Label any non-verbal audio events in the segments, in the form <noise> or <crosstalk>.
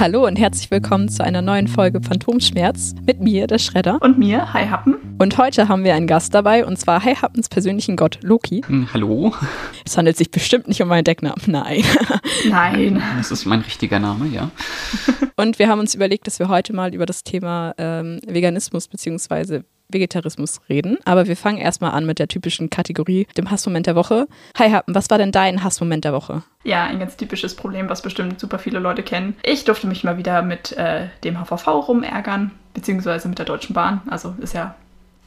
Hallo und herzlich willkommen zu einer neuen Folge Phantomschmerz mit mir, der Schredder. Und mir, Hi Happen. Und heute haben wir einen Gast dabei und zwar Hi Happens persönlichen Gott Loki. Hm, hallo. Es handelt sich bestimmt nicht um meinen Decknamen, nein. <laughs> Nein. Das ist mein richtiger Name, ja. Und wir haben uns überlegt, dass wir heute mal über das Thema ähm, Veganismus bzw. Vegetarismus reden. Aber wir fangen erstmal an mit der typischen Kategorie, dem Hassmoment der Woche. Hi Happen, was war denn dein Hassmoment der Woche? Ja, ein ganz typisches Problem, was bestimmt super viele Leute kennen. Ich durfte mich mal wieder mit äh, dem HVV rumärgern, beziehungsweise mit der Deutschen Bahn. Also ist ja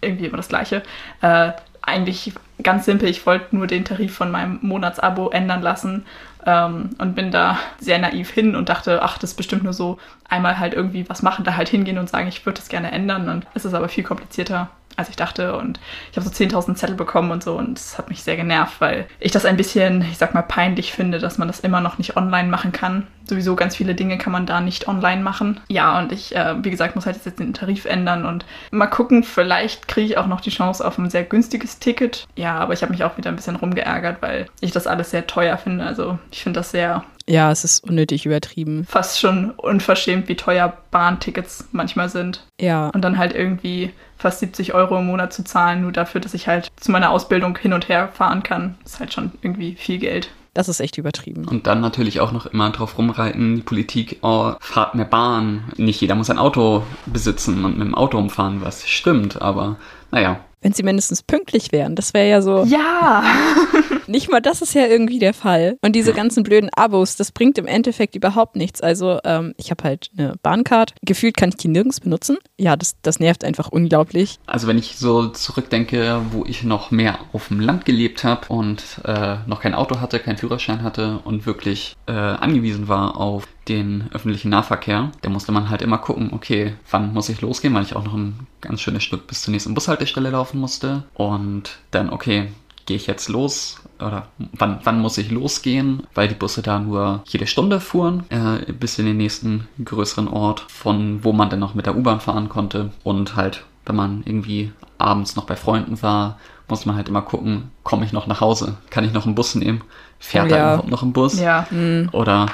irgendwie immer das Gleiche. Äh, eigentlich ganz simpel, ich wollte nur den Tarif von meinem Monatsabo ändern lassen ähm, und bin da sehr naiv hin und dachte, ach, das ist bestimmt nur so einmal halt irgendwie was machen, da halt hingehen und sagen, ich würde das gerne ändern. Und es ist aber viel komplizierter als ich dachte. Und ich habe so 10.000 Zettel bekommen und so. Und es hat mich sehr genervt, weil ich das ein bisschen, ich sag mal, peinlich finde, dass man das immer noch nicht online machen kann. Sowieso ganz viele Dinge kann man da nicht online machen. Ja, und ich, äh, wie gesagt, muss halt jetzt den Tarif ändern und mal gucken, vielleicht kriege ich auch noch die Chance auf ein sehr günstiges Ticket. Ja, aber ich habe mich auch wieder ein bisschen rumgeärgert, weil ich das alles sehr teuer finde. Also ich finde das sehr ja, es ist unnötig übertrieben. Fast schon unverschämt, wie teuer Bahntickets manchmal sind. Ja. Und dann halt irgendwie fast 70 Euro im Monat zu zahlen, nur dafür, dass ich halt zu meiner Ausbildung hin und her fahren kann, ist halt schon irgendwie viel Geld. Das ist echt übertrieben. Und dann natürlich auch noch immer drauf rumreiten, die Politik, oh, fahrt mehr Bahn. Nicht jeder muss ein Auto besitzen und mit dem Auto umfahren, was stimmt, aber naja. Wenn sie mindestens pünktlich wären, das wäre ja so. Ja! <laughs> Nicht mal das ist ja irgendwie der Fall. Und diese ganzen blöden Abos, das bringt im Endeffekt überhaupt nichts. Also ähm, ich habe halt eine Bahncard. Gefühlt kann ich die nirgends benutzen. Ja, das, das nervt einfach unglaublich. Also wenn ich so zurückdenke, wo ich noch mehr auf dem Land gelebt habe und äh, noch kein Auto hatte, keinen Führerschein hatte und wirklich äh, angewiesen war auf den öffentlichen Nahverkehr, da musste man halt immer gucken, okay, wann muss ich losgehen, weil ich auch noch ein ganz schönes Stück bis zur nächsten Bushaltestelle laufen musste. Und dann, okay, gehe ich jetzt los oder wann, wann muss ich losgehen, weil die Busse da nur jede Stunde fuhren, äh, bis in den nächsten größeren Ort, von wo man dann noch mit der U-Bahn fahren konnte. Und halt, wenn man irgendwie abends noch bei Freunden war, muss man halt immer gucken, komme ich noch nach Hause? Kann ich noch einen Bus nehmen? Fährt oh, ja. da überhaupt noch ein Bus? Ja. Mhm. Oder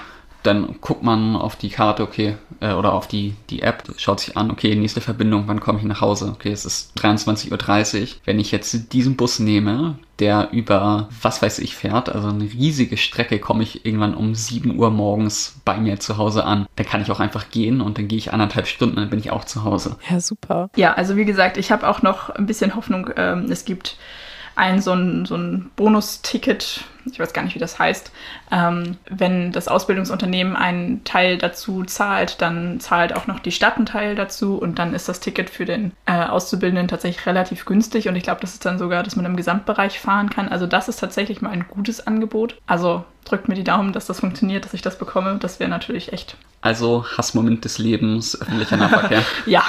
dann guckt man auf die Karte, okay, äh, oder auf die, die App, schaut sich an, okay, nächste Verbindung, wann komme ich nach Hause? Okay, es ist 23.30 Uhr. Wenn ich jetzt diesen Bus nehme, der über, was weiß ich, fährt, also eine riesige Strecke, komme ich irgendwann um 7 Uhr morgens bei mir zu Hause an. Dann kann ich auch einfach gehen und dann gehe ich anderthalb Stunden, dann bin ich auch zu Hause. Ja, super. Ja, also wie gesagt, ich habe auch noch ein bisschen Hoffnung. Ähm, es gibt ein so ein, so ein Bonusticket, ich weiß gar nicht, wie das heißt. Ähm, wenn das Ausbildungsunternehmen einen Teil dazu zahlt, dann zahlt auch noch die Stadt einen Teil dazu und dann ist das Ticket für den äh, Auszubildenden tatsächlich relativ günstig und ich glaube, das ist dann sogar, dass man im Gesamtbereich fahren kann. Also das ist tatsächlich mal ein gutes Angebot. Also drückt mir die Daumen, dass das funktioniert, dass ich das bekomme. Das wäre natürlich echt. Also Hassmoment des Lebens, öffentlicher Nahverkehr. <laughs> ja.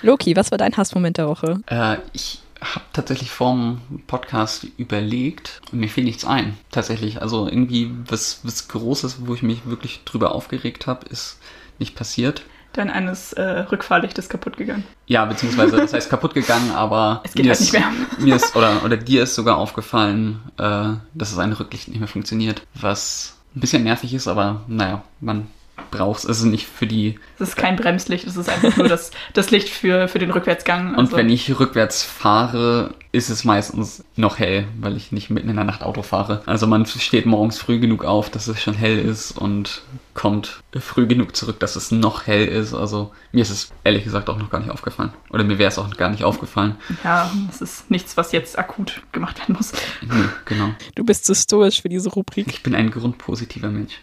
Loki, was war dein Hassmoment der Woche? Äh, ich habe tatsächlich vorm Podcast überlegt und mir fiel nichts ein. Tatsächlich. Also irgendwie was, was Großes, wo ich mich wirklich drüber aufgeregt habe, ist nicht passiert. Dann eines äh, Rückfahrlichtes kaputt gegangen. Ja, beziehungsweise das heißt kaputt gegangen, aber <laughs> es geht mir halt ist, nicht mehr. <laughs> mir ist oder, oder dir ist sogar aufgefallen, äh, dass es ein Rücklicht nicht mehr funktioniert, was ein bisschen nervig ist, aber naja, man brauchst. Es ist nicht für die. Es ist kein Bremslicht, es ist einfach nur das, das Licht für, für den Rückwärtsgang. Also. Und wenn ich rückwärts fahre, ist es meistens noch hell, weil ich nicht mitten in der Nacht Auto fahre. Also man steht morgens früh genug auf, dass es schon hell ist und kommt früh genug zurück, dass es noch hell ist. Also mir ist es ehrlich gesagt auch noch gar nicht aufgefallen. Oder mir wäre es auch gar nicht aufgefallen. Ja, es ist nichts, was jetzt akut gemacht werden muss. Nee, genau. Du bist zu stoisch für diese Rubrik. Ich bin ein grundpositiver Mensch.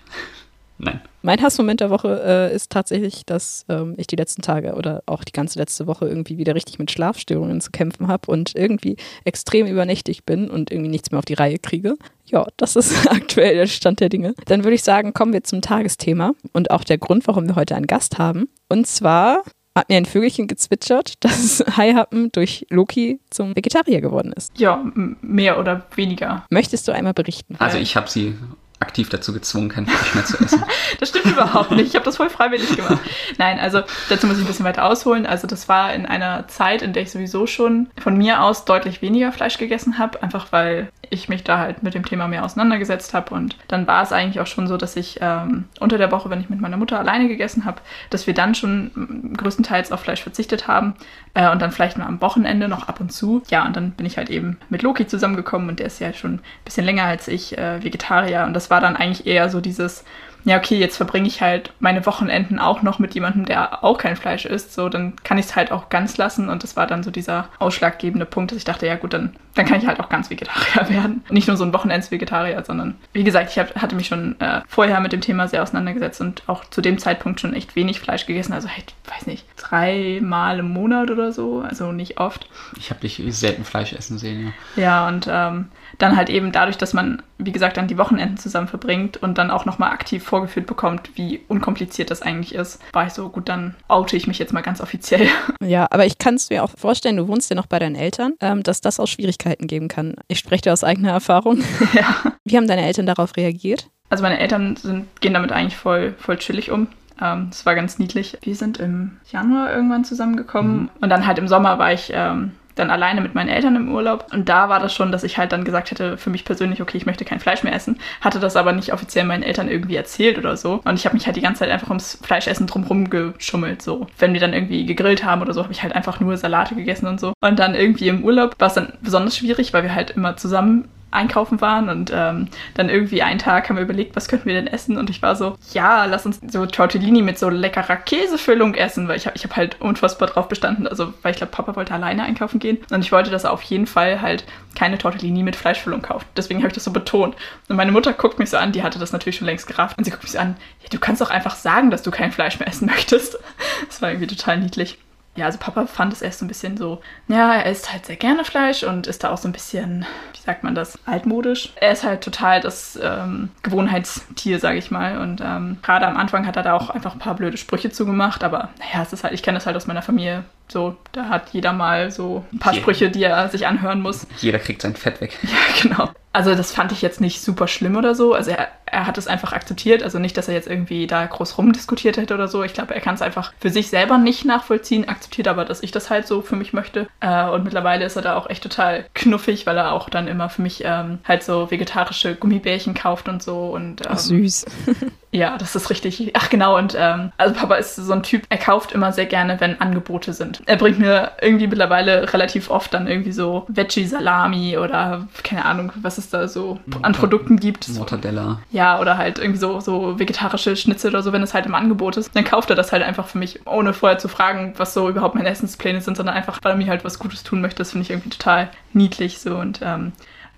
Nein. Mein Hassmoment der Woche äh, ist tatsächlich, dass ähm, ich die letzten Tage oder auch die ganze letzte Woche irgendwie wieder richtig mit Schlafstörungen zu kämpfen habe und irgendwie extrem übernächtig bin und irgendwie nichts mehr auf die Reihe kriege. Ja, das ist <laughs> aktuell der Stand der Dinge. Dann würde ich sagen, kommen wir zum Tagesthema und auch der Grund, warum wir heute einen Gast haben. Und zwar hat mir ein Vögelchen gezwitschert, <laughs> dass Haihappen durch Loki zum Vegetarier geworden ist. Ja, mehr oder weniger. Möchtest du einmal berichten? Also ich habe sie aktiv dazu gezwungen, kein Fleisch mehr zu essen. <laughs> das stimmt überhaupt nicht. Ich habe das voll freiwillig gemacht. Nein, also dazu muss ich ein bisschen weiter ausholen. Also das war in einer Zeit, in der ich sowieso schon von mir aus deutlich weniger Fleisch gegessen habe, einfach weil ich mich da halt mit dem Thema mehr auseinandergesetzt habe. Und dann war es eigentlich auch schon so, dass ich ähm, unter der Woche, wenn ich mit meiner Mutter alleine gegessen habe, dass wir dann schon größtenteils auf Fleisch verzichtet haben äh, und dann vielleicht mal am Wochenende noch ab und zu. Ja, und dann bin ich halt eben mit Loki zusammengekommen und der ist ja schon ein bisschen länger als ich äh, Vegetarier. Und das war dann eigentlich eher so dieses ja, okay, jetzt verbringe ich halt meine Wochenenden auch noch mit jemandem, der auch kein Fleisch isst, so, dann kann ich es halt auch ganz lassen. Und das war dann so dieser ausschlaggebende Punkt, dass ich dachte, ja gut, dann, dann kann ich halt auch ganz Vegetarier <laughs> werden. Nicht nur so ein Wochenends-Vegetarier, sondern wie gesagt, ich hab, hatte mich schon äh, vorher mit dem Thema sehr auseinandergesetzt und auch zu dem Zeitpunkt schon echt wenig Fleisch gegessen. Also halt, weiß nicht, dreimal im Monat oder so, also nicht oft. Ich habe dich selten Fleisch essen sehen, ja. Ja, und ähm, dann halt eben dadurch, dass man, wie gesagt, dann die Wochenenden zusammen verbringt und dann auch nochmal aktiv vorgeführt bekommt, wie unkompliziert das eigentlich ist, war ich so, gut, dann oute ich mich jetzt mal ganz offiziell. <laughs> Ja, aber ich kann es mir auch vorstellen, du wohnst ja noch bei deinen Eltern, ähm, dass das auch Schwierigkeiten geben kann. Ich spreche dir aus eigener Erfahrung. <laughs> Ja. Wie haben deine Eltern darauf reagiert? Also meine Eltern sind, gehen damit eigentlich voll, voll chillig um. Ähm, das war ganz niedlich. Wir sind im Januar irgendwann zusammengekommen mhm. und dann halt im Sommer war ich ähm, dann alleine mit meinen Eltern im Urlaub. Und da war das schon, dass ich halt dann gesagt hätte, für mich persönlich, okay, ich möchte kein Fleisch mehr essen. Hatte das aber nicht offiziell meinen Eltern irgendwie erzählt oder so. Und ich habe mich halt die ganze Zeit einfach ums Fleischessen drumherum geschummelt. So, wenn wir dann irgendwie gegrillt haben oder so, habe ich halt einfach nur Salate gegessen und so. Und dann irgendwie im Urlaub war es dann besonders schwierig, weil wir halt immer zusammen einkaufen waren und ähm, dann irgendwie einen Tag haben wir überlegt, was könnten wir denn essen und ich war so, ja, lass uns so Tortellini mit so leckerer Käsefüllung essen, weil ich habe ich hab halt unfassbar drauf bestanden, also weil ich glaube, Papa wollte alleine einkaufen gehen und ich wollte, dass er auf jeden Fall halt keine Tortellini mit Fleischfüllung kauft. Deswegen habe ich das so betont. Und meine Mutter guckt mich so an, die hatte das natürlich schon längst gerafft und sie guckt mich so an, ja, du kannst doch einfach sagen, dass du kein Fleisch mehr essen möchtest. <laughs> Das war irgendwie total niedlich ja, also Papa fand es erst so ein bisschen so, ja, er isst halt sehr gerne Fleisch und ist da auch so ein bisschen, wie sagt man das, altmodisch. Er ist halt total das ähm, Gewohnheitstier, sage ich mal. Und ähm, gerade am Anfang hat er da auch einfach ein paar blöde Sprüche zugemacht, aber naja, es ist halt, ich kenne das halt aus meiner Familie. So, da hat jeder mal so ein paar Sprüche, die er sich anhören muss. Jeder kriegt sein Fett weg. <laughs> Ja, genau. Also das fand ich jetzt nicht super schlimm oder so. Also er, er hat es einfach akzeptiert. Also nicht, dass er jetzt irgendwie da groß rumdiskutiert hätte oder so. Ich glaube, er kann es einfach für sich selber nicht nachvollziehen, akzeptiert aber, dass ich das halt so für mich möchte. Äh, und mittlerweile ist er da auch echt total knuffig, weil er auch dann immer für mich ähm, halt so vegetarische Gummibärchen kauft und so. Und, ähm, Ach, süß. <laughs> ja, das ist richtig. Ach genau, und ähm, also Papa ist so ein Typ, er kauft immer sehr gerne, wenn Angebote sind. Er bringt mir irgendwie mittlerweile relativ oft dann irgendwie so Veggie-Salami oder keine Ahnung, was es da so an Produkten gibt. Mortadella. Ja, oder halt irgendwie so, so vegetarische Schnitzel oder so, wenn es halt im Angebot ist. Dann kauft er das halt einfach für mich, ohne vorher zu fragen, was so überhaupt meine Essenspläne sind, sondern einfach, weil er mir halt was Gutes tun möchte. Das finde ich irgendwie total niedlich so und ähm,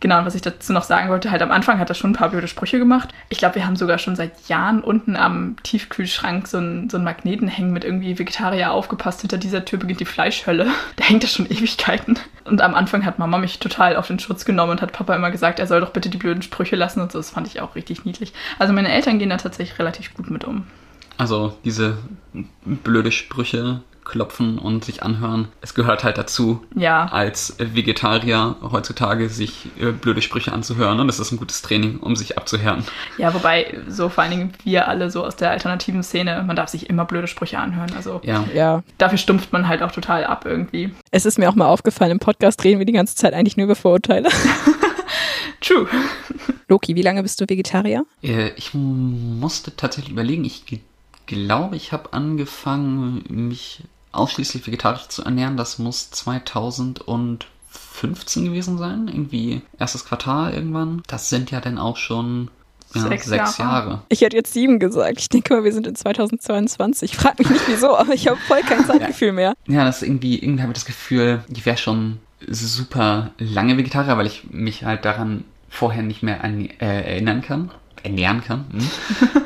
Genau, und was ich dazu noch sagen wollte, halt am Anfang hat er schon ein paar blöde Sprüche gemacht. Ich glaube, wir haben sogar schon seit Jahren unten am Tiefkühlschrank so einen, so Magneten hängen mit irgendwie Vegetarier aufgepasst. Hinter dieser Tür beginnt die Fleischhölle. <laughs> Da hängt er schon Ewigkeiten. Und am Anfang hat Mama mich total auf den Schutz genommen und hat Papa immer gesagt, er soll doch bitte die blöden Sprüche lassen und so. Das fand ich auch richtig niedlich. Also meine Eltern gehen da tatsächlich relativ gut mit um. Also diese blöde Sprüche klopfen und sich anhören. Es gehört halt dazu, ja. als Vegetarier heutzutage sich äh, blöde Sprüche anzuhören. Und das ist ein gutes Training, um sich abzuhören. Ja, wobei so vor allen Dingen wir alle so aus der alternativen Szene, man darf sich immer blöde Sprüche anhören. Also ja. ja. dafür stumpft man halt auch total ab irgendwie. Es ist mir auch mal aufgefallen, im Podcast reden wir die ganze Zeit eigentlich nur über Vorurteile. <laughs> True. <laughs> Loki, wie lange bist du Vegetarier? Äh, ich musste tatsächlich überlegen, ich glaube, ich habe angefangen, mich ausschließlich vegetarisch zu ernähren. Das muss 2015 gewesen sein. Irgendwie erstes Quartal irgendwann. Das sind ja dann auch schon ja, sechs, sechs Jahre. Jahre. Ich hätte jetzt sieben gesagt. Ich denke mal, wir sind in 2022. Ich frage mich nicht wieso, aber ich habe voll kein <laughs> Zeitgefühl ja. mehr. Ja, das ist irgendwie, irgendwie habe ich das Gefühl, ich wäre schon super lange Vegetarier, weil ich mich halt daran vorher nicht mehr an, äh, erinnern kann ernähren kann, hm,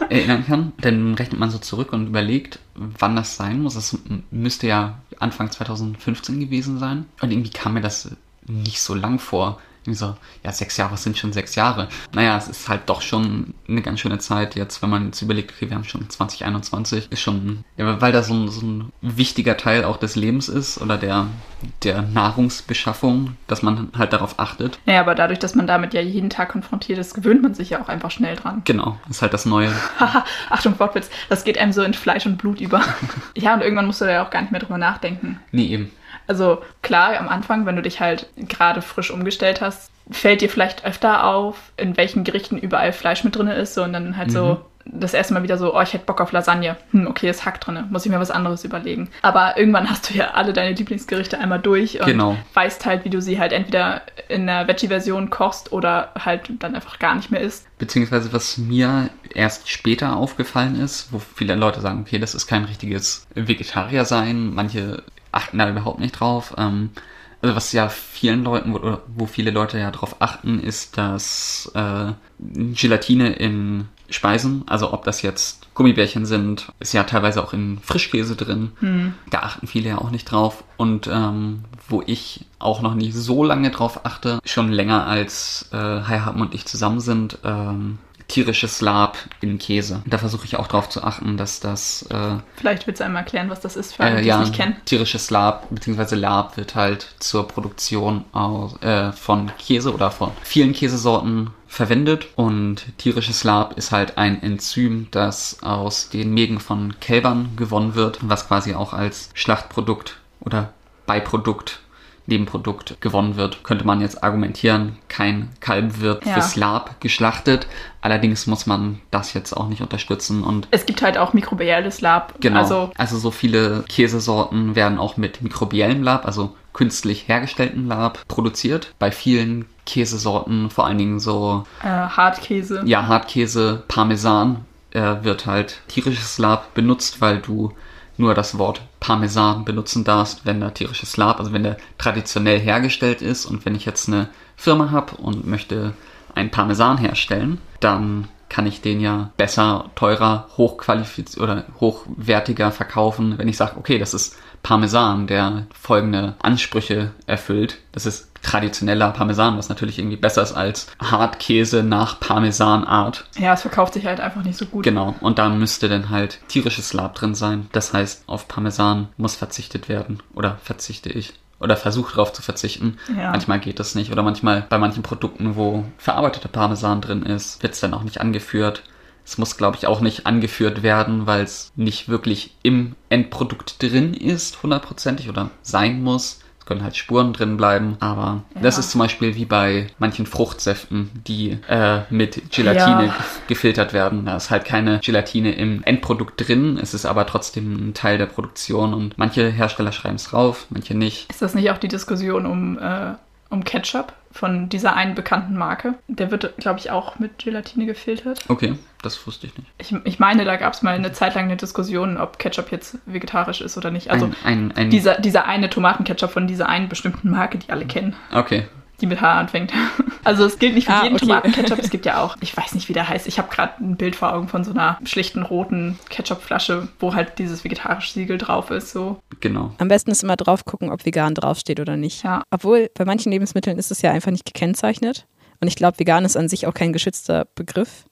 <laughs> erinnern kann, dann rechnet man so zurück und überlegt, wann das sein muss. Das müsste ja Anfang 2015 gewesen sein. Und irgendwie kam mir das nicht so lang vor, so, ja, sechs Jahre sind schon sechs Jahre. Naja, es ist halt doch schon eine ganz schöne Zeit jetzt, wenn man jetzt überlegt, okay, wir haben schon 2021, ist schon, ja, weil da so ein, so ein wichtiger Teil auch des Lebens ist oder der, der Nahrungsbeschaffung, dass man halt darauf achtet. Naja, aber dadurch, dass man damit ja jeden Tag konfrontiert ist, gewöhnt man sich ja auch einfach schnell dran. Genau, ist halt das Neue. <laughs> Haha, Achtung, Wortwitz, das geht einem so in Fleisch und Blut über. <laughs> ja, und irgendwann musst du da ja auch gar nicht mehr drüber nachdenken. Nee, eben. Also klar, am Anfang, wenn du dich halt gerade frisch umgestellt hast, fällt dir vielleicht öfter auf, in welchen Gerichten überall Fleisch mit drin ist. So, und dann halt so das erste Mal wieder so, oh, ich hätte Bock auf Lasagne. Hm, okay, ist Hack drin, muss ich mir was anderes überlegen. Aber irgendwann hast du ja alle deine Lieblingsgerichte einmal durch und Genau. weißt halt, wie du sie halt entweder in der Veggie-Version kochst oder halt dann einfach gar nicht mehr isst. Beziehungsweise was mir erst später aufgefallen ist, wo viele Leute sagen, okay, das ist kein richtiges Vegetarier sein, manche achten da überhaupt nicht drauf. Ähm, also was ja vielen Leuten, wo, wo viele Leute ja drauf achten, ist, dass äh, Gelatine in Speisen, also ob das jetzt Gummibärchen sind, ist ja teilweise auch in Frischkäse drin. Da achten viele ja auch nicht drauf. Und ähm, wo ich auch noch nicht so lange drauf achte, schon länger als äh, Heihaben und ich zusammen sind, ähm, tierisches Lab in Käse. Da versuche ich auch drauf zu achten, dass das äh, Vielleicht willst du einmal erklären, was das ist, für alle, äh, die ja, es nicht kennen. tierisches Lab bzw. Lab wird halt zur Produktion aus, äh, von Käse oder von vielen Käsesorten verwendet und tierisches Lab ist halt ein Enzym, das aus den Mägen von Kälbern gewonnen wird, was quasi auch als Schlachtprodukt oder Beiprodukt Nebenprodukt gewonnen wird, könnte man jetzt argumentieren, kein Kalb wird Ja. fürs Lab geschlachtet. Allerdings muss man das jetzt auch nicht unterstützen und Es gibt halt auch mikrobielles Lab. Genau. Also Also, so viele Käsesorten werden auch mit mikrobiellem Lab, also künstlich hergestelltem Lab, produziert. Bei vielen Käsesorten, vor allen Dingen so, äh, Hartkäse. ja, Hartkäse, Parmesan, äh, wird halt tierisches Lab benutzt, weil du nur das Wort Parmesan benutzen darfst, wenn da tierisches Lab, also wenn der traditionell hergestellt ist und wenn ich jetzt eine Firma habe und möchte einen Parmesan herstellen, dann kann ich den ja besser, teurer, hochqualifiziert oder hochwertiger verkaufen, wenn ich sage, okay, das ist Parmesan, der folgende Ansprüche erfüllt. Das ist traditioneller Parmesan, was natürlich irgendwie besser ist als Hartkäse nach Parmesanart. Ja, es verkauft sich halt einfach nicht so gut. Genau, und da müsste dann halt tierisches Lab drin sein. Das heißt, auf Parmesan muss verzichtet werden. Oder verzichte ich. Oder versuche darauf zu verzichten. Ja. Manchmal geht das nicht. Oder manchmal bei manchen Produkten, wo verarbeiteter Parmesan drin ist, wird es dann auch nicht angeführt. Es muss, glaube ich, auch nicht angeführt werden, weil es nicht wirklich im Endprodukt drin ist, hundertprozentig oder sein muss. Können halt Spuren drin bleiben, aber das Ja. ist zum Beispiel wie bei manchen Fruchtsäften, die äh, mit Gelatine Ja. gefiltert werden. Da ist halt keine Gelatine im Endprodukt drin, es ist aber trotzdem ein Teil der Produktion und manche Hersteller schreiben es drauf, manche nicht. Ist das nicht auch die Diskussion um, äh, um Ketchup von dieser einen bekannten Marke? Der wird, glaube ich, auch mit Gelatine gefiltert. Okay, das wusste ich nicht. Ich, ich meine, da gab es mal eine Zeit lang eine Diskussion, ob Ketchup jetzt vegetarisch ist oder nicht. Also ein, ein, ein, dieser, dieser eine Tomatenketchup von dieser einen bestimmten Marke, die alle kennen, Okay, die mit H anfängt. <laughs> Also es gilt nicht für Ah, jeden okay. Tomatenketchup. Es <laughs> gibt ja auch, ich weiß nicht, wie der heißt. Ich habe gerade ein Bild vor Augen von so einer schlichten roten Ketchupflasche, wo halt dieses vegetarische Siegel drauf ist. So. genau. Am besten ist immer drauf gucken, ob vegan draufsteht oder nicht. Ja. Obwohl bei manchen Lebensmitteln ist es ja einfach nicht gekennzeichnet. Und ich glaube, vegan ist an sich auch kein geschützter Begriff.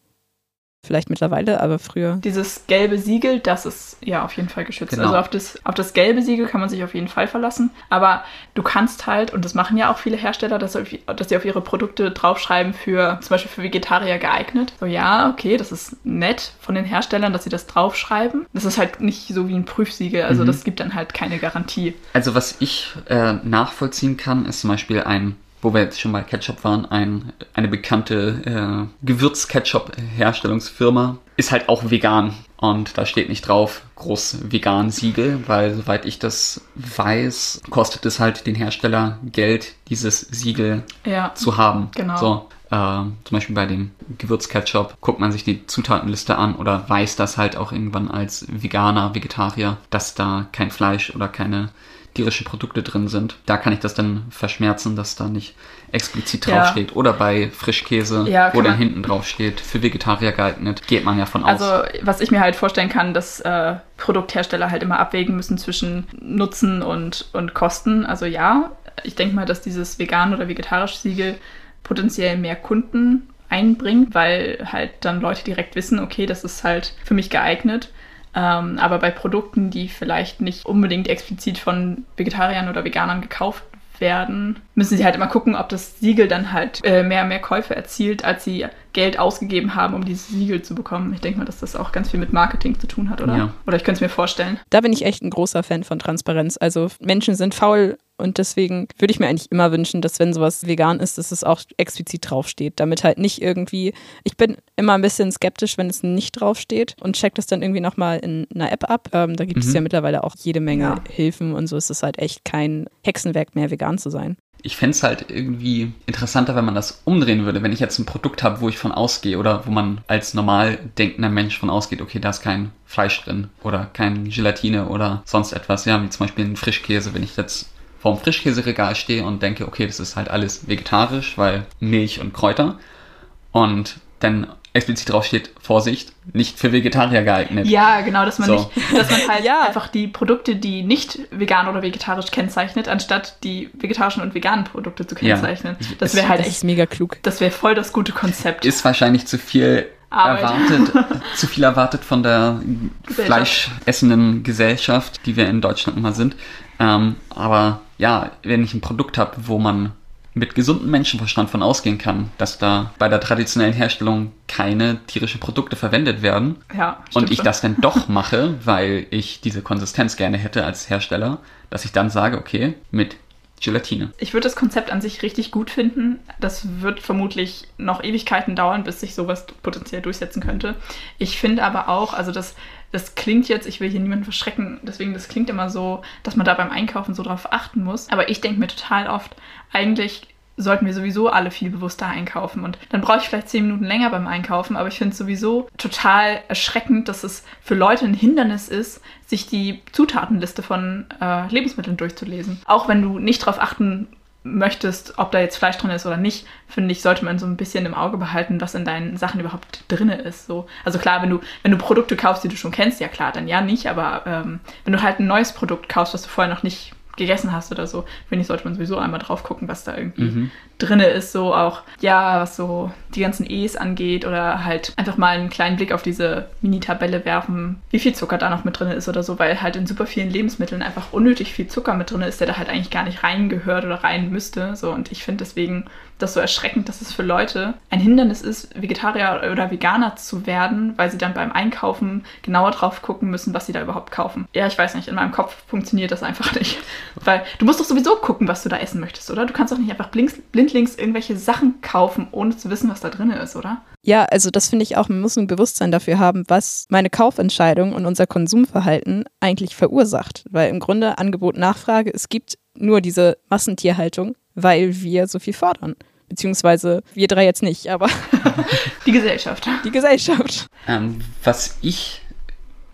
Vielleicht mittlerweile, aber früher. Dieses gelbe Siegel, das ist ja auf jeden Fall geschützt. Genau. Also auf das, auf das gelbe Siegel kann man sich auf jeden Fall verlassen. Aber du kannst halt, und das machen ja auch viele Hersteller, dass, dass sie auf ihre Produkte draufschreiben für zum Beispiel für Vegetarier geeignet. So ja, okay, das ist nett von den Herstellern, dass sie das draufschreiben. Das ist halt nicht so wie ein Prüfsiegel. Also Mhm. das gibt dann halt keine Garantie. Also was ich äh, nachvollziehen kann, ist zum Beispiel ein, wo wir jetzt schon bei Ketchup waren, ein, eine bekannte äh, Gewürz-Ketchup-Herstellungsfirma ist halt auch vegan. Und da steht nicht drauf groß vegan Siegel, weil soweit ich das weiß, kostet es halt den Hersteller Geld, dieses Siegel Ja. zu haben. Genau. So, äh, zum Beispiel bei dem Gewürzketchup guckt man sich die Zutatenliste an oder weiß das halt auch irgendwann als Veganer, Vegetarier, dass da kein Fleisch oder keine tierische Produkte drin sind. Da kann ich das dann verschmerzen, dass da nicht explizit Ja. draufsteht. Oder bei Frischkäse, Ja, wo dann hinten draufsteht, für Vegetarier geeignet, geht man ja von aus. Also, was ich mir halt vorstellen kann, dass äh, Produkthersteller halt immer abwägen müssen zwischen Nutzen und, und Kosten. Also ja, ich denke mal, dass dieses vegan oder vegetarisch Siegel potenziell mehr Kunden einbringt, weil halt dann Leute direkt wissen, okay, das ist halt für mich geeignet. Ähm, aber bei Produkten, die vielleicht nicht unbedingt explizit von Vegetariern oder Veganern gekauft werden, müssen sie halt immer gucken, ob das Siegel dann halt äh, mehr und mehr Käufe erzielt, als sie Geld ausgegeben haben, um dieses Siegel zu bekommen. Ich denke mal, dass das auch ganz viel mit Marketing zu tun hat, oder? Ja. Oder ich könnte es mir vorstellen. Da bin ich echt ein großer Fan von Transparenz. Also Menschen sind faul und deswegen würde ich mir eigentlich immer wünschen, dass wenn sowas vegan ist, dass es auch explizit draufsteht. Damit halt nicht irgendwie, ich bin immer ein bisschen skeptisch, wenn es nicht draufsteht und check das dann irgendwie nochmal in einer App ab. Ähm, da gibt mhm. es ja mittlerweile auch jede Menge ja. Hilfen und so ist es halt echt kein Hexenwerk mehr, vegan zu sein ich fände es halt irgendwie interessanter, wenn man das umdrehen würde. Wenn ich jetzt ein Produkt habe, wo ich von ausgehe oder wo man als normal denkender Mensch von ausgeht, okay, da ist kein Fleisch drin oder kein Gelatine oder sonst etwas, ja, wie zum Beispiel ein Frischkäse. Wenn ich jetzt vorm Frischkäseregal stehe und denke, okay, das ist halt alles vegetarisch, weil Milch und Kräuter und dann explizit drauf steht, Vorsicht, nicht für Vegetarier geeignet. Ja, genau, dass man so. nicht, dass man halt <laughs> ja. einfach die Produkte, die nicht vegan oder vegetarisch kennzeichnet, anstatt die vegetarischen und veganen Produkte zu kennzeichnen. Ja. Das wäre halt echt mega klug. Das wäre voll das gute Konzept. Ist wahrscheinlich zu viel Arbeit. erwartet, <laughs> zu viel erwartet von der fleischessenden Gesellschaft, die wir in Deutschland immer sind. Ähm, aber ja, wenn ich ein Produkt habe, wo man mit gesundem Menschenverstand von ausgehen kann, dass da bei der traditionellen Herstellung keine tierischen Produkte verwendet werden. Ja, und ich schon. das dann <laughs> doch mache, weil ich diese Konsistenz gerne hätte als Hersteller, dass ich dann sage, okay, mit Gelatine. Ich würde das Konzept an sich richtig gut finden. Das wird vermutlich noch Ewigkeiten dauern, bis sich sowas potenziell durchsetzen könnte. Ich finde aber auch, also das das klingt jetzt, ich will hier niemanden verschrecken, deswegen das klingt immer so, dass man da beim Einkaufen so drauf achten muss. Aber ich denke mir total oft, eigentlich sollten wir sowieso alle viel bewusster einkaufen. Und dann brauche ich vielleicht zehn Minuten länger beim Einkaufen, aber ich finde es sowieso total erschreckend, dass es für Leute ein Hindernis ist, sich die Zutatenliste von äh, Lebensmitteln durchzulesen. Auch wenn du nicht darauf achten möchtest, ob da jetzt Fleisch drin ist oder nicht, finde ich, sollte man so ein bisschen im Auge behalten, was in deinen Sachen überhaupt drin ist. So. Also klar, wenn du, wenn du Produkte kaufst, die du schon kennst, ja klar, dann ja nicht, aber ähm, wenn du halt ein neues Produkt kaufst, was du vorher noch nicht gegessen hast oder so, finde ich, sollte man sowieso einmal drauf gucken, was da irgendwie mhm. drinne ist, so auch, ja, was so die ganzen E's angeht oder halt einfach mal einen kleinen Blick auf diese Mini-Tabelle werfen, wie viel Zucker da noch mit drin ist oder so, weil halt in super vielen Lebensmitteln einfach unnötig viel Zucker mit drin ist, der da halt eigentlich gar nicht reingehört oder rein müsste, so und ich finde deswegen das so erschreckend, dass es für Leute ein Hindernis ist, Vegetarier oder Veganer zu werden, weil sie dann beim Einkaufen genauer drauf gucken müssen, was sie da überhaupt kaufen. Ja, ich weiß nicht, in meinem Kopf funktioniert das einfach nicht. Weil du musst doch sowieso gucken, was du da essen möchtest, oder? Du kannst doch nicht einfach blindlings irgendwelche Sachen kaufen, ohne zu wissen, was da drin ist, oder? Ja, also das finde ich auch, man muss ein Bewusstsein dafür haben, was meine Kaufentscheidung und unser Konsumverhalten eigentlich verursacht. Weil im Grunde Angebot, Nachfrage, es gibt nur diese Massentierhaltung weil wir so viel fordern. Beziehungsweise wir drei jetzt nicht, aber. <laughs> Die Gesellschaft. Die Gesellschaft. Ähm, was ich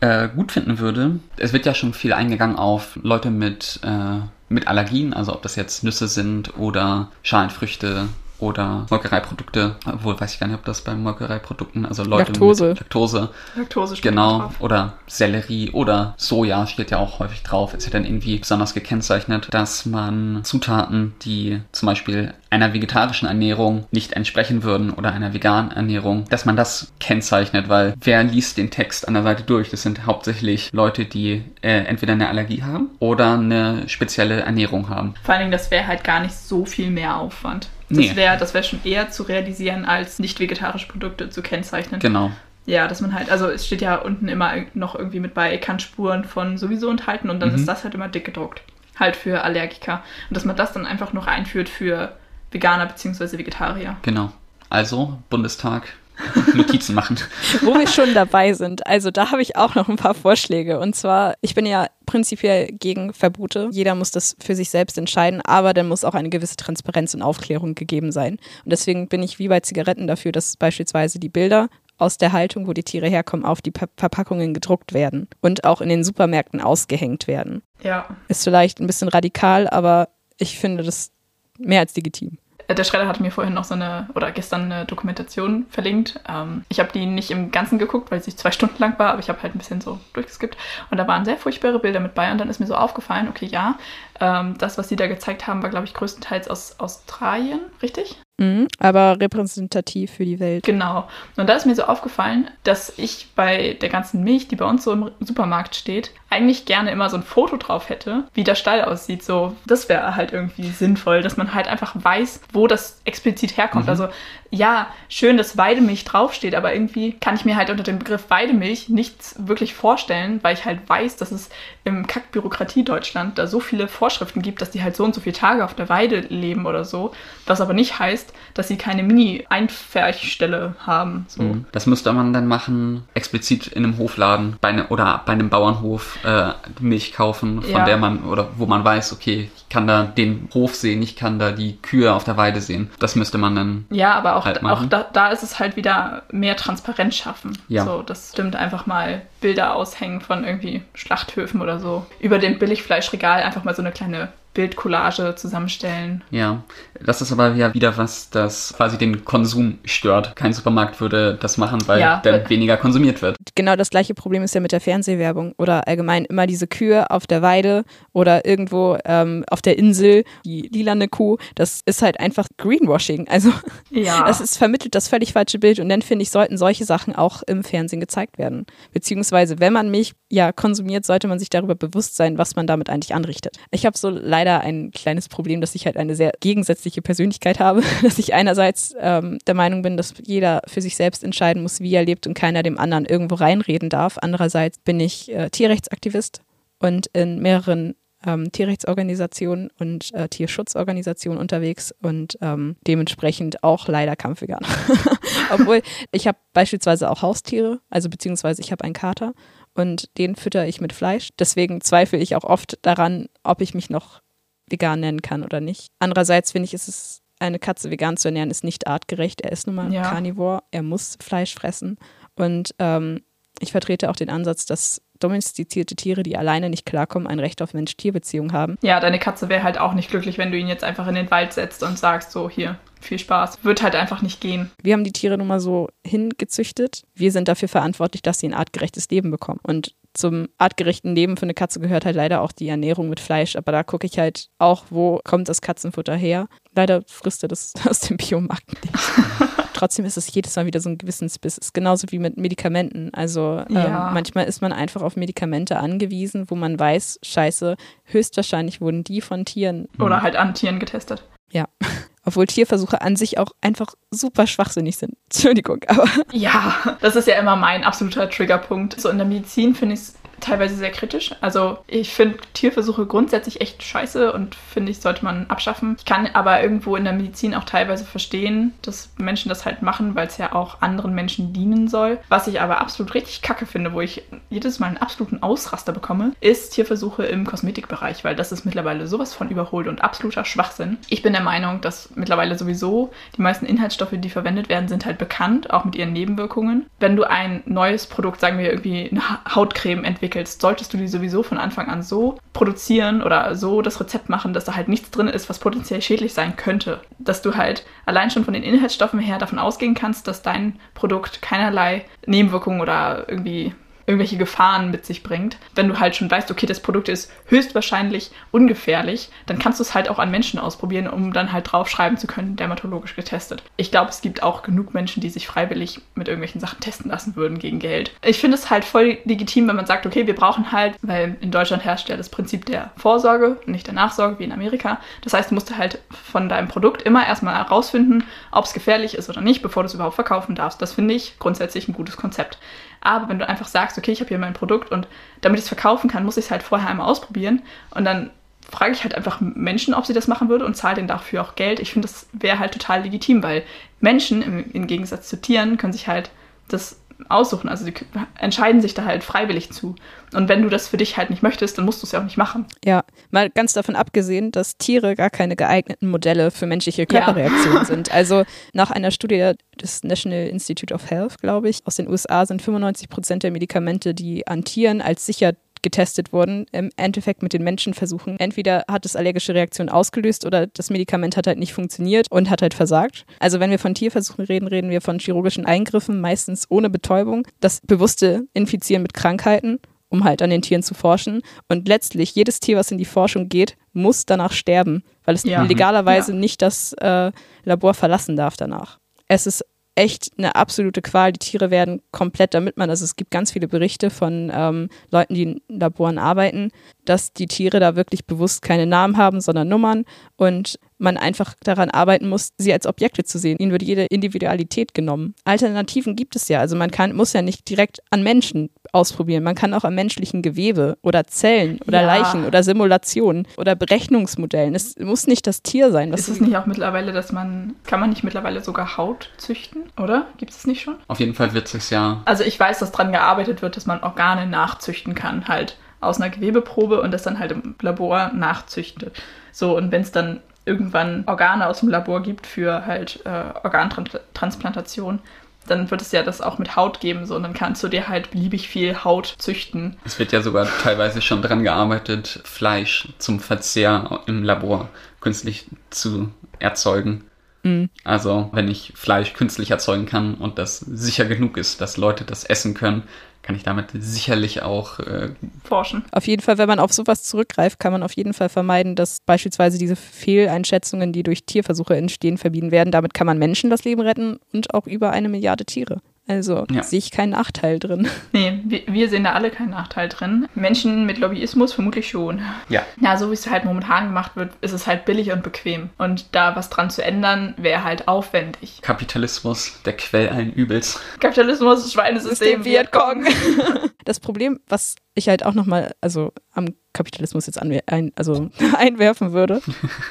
äh, gut finden würde, es wird ja schon viel eingegangen auf Leute mit, äh, mit Allergien, also ob das jetzt Nüsse sind oder Schalenfrüchte oder Molkereiprodukte, obwohl weiß ich gar nicht, ob das bei Molkereiprodukten, also Leute Laktose. mit Laktose. Laktose steht genau, drauf. oder Sellerie oder Soja steht ja auch häufig drauf. Es wird dann irgendwie besonders gekennzeichnet, dass man Zutaten, die zum Beispiel einer vegetarischen Ernährung nicht entsprechen würden oder einer veganen Ernährung, dass man das kennzeichnet, weil wer liest den Text an der Seite durch? Das sind hauptsächlich Leute, die äh, entweder eine Allergie haben oder eine spezielle Ernährung haben. Vor allen Dingen, das wäre halt gar nicht so viel mehr Aufwand. Das nee. wäre das wär schon eher zu realisieren, als nicht vegetarische Produkte zu kennzeichnen. Genau. Ja, dass man halt, also es steht ja unten immer noch irgendwie mit bei, kann Spuren von sowieso enthalten und dann mhm. ist das halt immer dick gedruckt. Halt für Allergiker. Und dass man das dann einfach noch einführt für Veganer bzw. Vegetarier. Genau. Also, Bundestag, <laughs> Notizen machen. Wo wir schon dabei sind. Also da habe ich auch noch ein paar Vorschläge. Und zwar, ich bin ja prinzipiell gegen Verbote. Jeder muss das für sich selbst entscheiden, aber dann muss auch eine gewisse Transparenz und Aufklärung gegeben sein. Und deswegen bin ich wie bei Zigaretten dafür, dass beispielsweise die Bilder aus der Haltung, wo die Tiere herkommen, auf die Verpackungen gedruckt werden und auch in den Supermärkten ausgehängt werden. Ja. Ist vielleicht ein bisschen radikal, aber ich finde das mehr als legitim. Äh, der Schredder hatte mir vorhin noch so eine, oder gestern eine Dokumentation verlinkt. Ähm, ich habe die nicht im Ganzen geguckt, weil sie zwei Stunden lang war, aber ich habe halt ein bisschen so durchgeskippt. Und da waren sehr furchtbare Bilder mit bei. Und dann ist mir so aufgefallen, okay, ja, ähm, das, was sie da gezeigt haben, war, glaube ich, größtenteils aus Australien, richtig? Mhm, aber repräsentativ für die Welt. Genau. Und da ist mir so aufgefallen, dass ich bei der ganzen Milch, die bei uns so im Supermarkt steht, eigentlich gerne immer so ein Foto drauf hätte, wie der Stall aussieht. So, das wäre halt irgendwie sinnvoll, dass man halt einfach weiß, wo das explizit herkommt. Mhm. Also ja, schön, dass Weidemilch draufsteht, aber irgendwie kann ich mir halt unter dem Begriff Weidemilch nichts wirklich vorstellen, weil ich halt weiß, dass es im Kackbürokratie Deutschland da so viele Vorschriften gibt, dass die halt so und so viele Tage auf der Weide leben oder so, was aber nicht heißt, dass sie keine Mini-Einferchstelle haben. So. Mhm. Das müsste man dann machen, explizit in einem Hofladen bei ne, oder bei einem Bauernhof äh, Milch kaufen, von ja. der man oder wo man weiß, okay, kann da den Hof sehen, ich kann da die Kühe auf der Weide sehen. Das müsste man dann. Ja, aber auch, halt auch da, da, ist es halt wieder mehr Transparenz schaffen. Ja. So, das stimmt einfach mal Bilder aushängen von irgendwie Schlachthöfen oder so. Über dem Billigfleischregal einfach mal so eine kleine Bildcollage zusammenstellen. Ja, das ist aber ja wieder was, das quasi den Konsum stört. Kein Supermarkt würde das machen, weil ja, dann weniger konsumiert wird. Genau das gleiche Problem ist ja mit der Fernsehwerbung oder allgemein immer diese Kühe auf der Weide oder irgendwo ähm, auf der Insel, die lilane Kuh. Das ist halt einfach Greenwashing. Also ja. <laughs> das ist vermittelt das völlig falsche Bild und dann finde ich, sollten solche Sachen auch im Fernsehen gezeigt werden. Beziehungsweise, wenn man Milch ja konsumiert, sollte man sich darüber bewusst sein, was man damit eigentlich anrichtet. Ich habe so leider leider ein kleines Problem, dass ich halt eine sehr gegensätzliche Persönlichkeit habe. <laughs> Dass ich einerseits ähm, der Meinung bin, dass jeder für sich selbst entscheiden muss, wie er lebt und keiner dem anderen irgendwo reinreden darf. Andererseits bin ich äh, Tierrechtsaktivist und in mehreren ähm, Tierrechtsorganisationen und äh, Tierschutzorganisationen unterwegs und ähm, dementsprechend auch leider Kampfveganer. <laughs> Obwohl ich habe beispielsweise auch Haustiere, also beziehungsweise ich habe einen Kater und den fütter ich mit Fleisch. Deswegen zweifle ich auch oft daran, ob ich mich noch vegan nennen kann oder nicht. Andererseits finde ich, ist es eine Katze vegan zu ernähren, ist nicht artgerecht. Er ist nun mal ja. Carnivore, er muss Fleisch fressen. Und ähm, ich vertrete auch den Ansatz, dass domestizierte Tiere, die alleine nicht klarkommen, ein Recht auf Mensch-Tier-Beziehung haben. Ja, deine Katze wäre halt auch nicht glücklich, wenn du ihn jetzt einfach in den Wald setzt und sagst, so hier, viel Spaß. Wird halt einfach nicht gehen. Wir haben die Tiere nun mal so hingezüchtet. Wir sind dafür verantwortlich, dass sie ein artgerechtes Leben bekommen. Und zum artgerechten Leben für eine Katze gehört halt leider auch die Ernährung mit Fleisch. Aber da gucke ich halt auch, wo kommt das Katzenfutter her. Leider frisst er das <laughs> aus dem Biomarkt nicht. <laughs> Trotzdem ist es jedes Mal wieder so ein Gewissensbiss. Es ist genauso wie mit Medikamenten. Also ähm, ja. manchmal ist man einfach auf Medikamente angewiesen, wo man weiß, scheiße, höchstwahrscheinlich wurden die von Tieren. Oder halt an Tieren getestet. Ja. <laughs> Obwohl Tierversuche an sich auch einfach super schwachsinnig sind. <laughs> Entschuldigung, aber. Ja, das ist ja immer mein absoluter Triggerpunkt. So in der Medizin finde ich es teilweise sehr kritisch. Also ich finde Tierversuche grundsätzlich echt scheiße und finde ich, sollte man abschaffen. Ich kann aber irgendwo in der Medizin auch teilweise verstehen, dass Menschen das halt machen, weil es ja auch anderen Menschen dienen soll. Was ich aber absolut richtig kacke finde, wo ich jedes Mal einen absoluten Ausraster bekomme, ist Tierversuche im Kosmetikbereich, weil das ist mittlerweile sowas von überholt und absoluter Schwachsinn. Ich bin der Meinung, dass mittlerweile sowieso die meisten Inhaltsstoffe, die verwendet werden, sind halt bekannt, auch mit ihren Nebenwirkungen. Wenn du ein neues Produkt, sagen wir irgendwie eine Hautcreme entwickelst, entwickelst, solltest du die sowieso von Anfang an so produzieren oder so das Rezept machen, dass da halt nichts drin ist, was potenziell schädlich sein könnte. Dass du halt allein schon von den Inhaltsstoffen her davon ausgehen kannst, dass dein Produkt keinerlei Nebenwirkungen oder irgendwie irgendwelche Gefahren mit sich bringt. Wenn du halt schon weißt, okay, das Produkt ist höchstwahrscheinlich ungefährlich, dann kannst du es halt auch an Menschen ausprobieren, um dann halt draufschreiben zu können, dermatologisch getestet. Ich glaube, es gibt auch genug Menschen, die sich freiwillig mit irgendwelchen Sachen testen lassen würden gegen Geld. Ich finde es halt voll legitim, wenn man sagt, okay, wir brauchen halt, weil in Deutschland herrscht ja das Prinzip der Vorsorge, nicht der Nachsorge wie in Amerika. Das heißt, du musst halt von deinem Produkt immer erstmal herausfinden, ob es gefährlich ist oder nicht, bevor du es überhaupt verkaufen darfst. Das finde ich grundsätzlich ein gutes Konzept. Aber wenn du einfach sagst, okay, ich habe hier mein Produkt und damit ich es verkaufen kann, muss ich es halt vorher einmal ausprobieren und dann frage ich halt einfach Menschen, ob sie das machen würde und zahle denen dafür auch Geld. Ich finde, das wäre halt total legitim, weil Menschen im, im Gegensatz zu Tieren können sich halt das aussuchen. Also die entscheiden sich da halt freiwillig zu. Und wenn du das für dich halt nicht möchtest, dann musst du es ja auch nicht machen. Ja, mal ganz davon abgesehen, dass Tiere gar keine geeigneten Modelle für menschliche Körperreaktionen ja. <laughs> sind. Also nach einer Studie des National Institute of Health, glaube ich, aus den USA sind 95 Prozent der Medikamente, die an Tieren als sicher getestet wurden, im Endeffekt mit den Menschenversuchen. Entweder hat es allergische Reaktionen ausgelöst oder das Medikament hat halt nicht funktioniert und hat halt versagt. Also wenn wir von Tierversuchen reden, reden wir von chirurgischen Eingriffen, meistens ohne Betäubung, das bewusste Infizieren mit Krankheiten um halt an den Tieren zu forschen. Und letztlich, jedes Tier, was in die Forschung geht, muss danach sterben, weil es Ja. legalerweise Ja. nicht das äh, Labor verlassen darf danach. Es ist echt eine absolute Qual. Die Tiere werden komplett, damit man, also es gibt ganz viele Berichte von ähm, Leuten, die in Laboren arbeiten, dass die Tiere da wirklich bewusst keine Namen haben, sondern Nummern und man einfach daran arbeiten muss, sie als Objekte zu sehen. Ihnen wird jede Individualität genommen. Alternativen gibt es ja. Also man kann, muss ja nicht direkt an Menschen ausprobieren. Man kann auch am menschlichen Gewebe oder Zellen oder Ja. Leichen oder Simulationen oder Berechnungsmodellen. Es muss nicht das Tier sein. Was Ist es nicht auch mittlerweile, dass man, kann man nicht mittlerweile sogar Haut züchten, oder? Gibt es nicht schon? Auf jeden Fall wird es ja Also ich weiß, dass dran gearbeitet wird, dass man Organe nachzüchten kann, halt aus einer Gewebeprobe und das dann halt im Labor nachzüchtet. So, und wenn es dann irgendwann Organe aus dem Labor gibt für halt äh, Organtransplantation, dann wird es ja das auch mit Haut geben, so, und dann kannst du dir halt beliebig viel Haut züchten. Es wird ja sogar teilweise schon dran gearbeitet, Fleisch zum Verzehr im Labor künstlich zu erzeugen. Also, wenn ich Fleisch künstlich erzeugen kann und das sicher genug ist, dass Leute das essen können, kann ich damit sicherlich auch äh, Forschen. Auf jeden Fall, wenn man auf sowas zurückgreift, kann man auf jeden Fall vermeiden, dass beispielsweise diese Fehleinschätzungen, die durch Tierversuche entstehen, verbieten werden. Damit kann man Menschen das Leben retten und auch über eine Milliarde Tiere. Also Ja. sehe ich keinen Nachteil drin. <laughs> Nee, wir, wir sehen da alle keinen Nachteil drin. Menschen mit Lobbyismus vermutlich schon. ja, Ja, so wie es halt momentan gemacht wird, ist es halt billig und bequem. Und da was dran zu ändern, wäre halt aufwendig. Kapitalismus, der Quell allen Übels. Kapitalismus, Schweinesystem, Vietcong. <laughs> <laughs> Das Problem, was ich halt auch nochmal, also am Kapitalismus jetzt anwer ein, also einwerfen würde,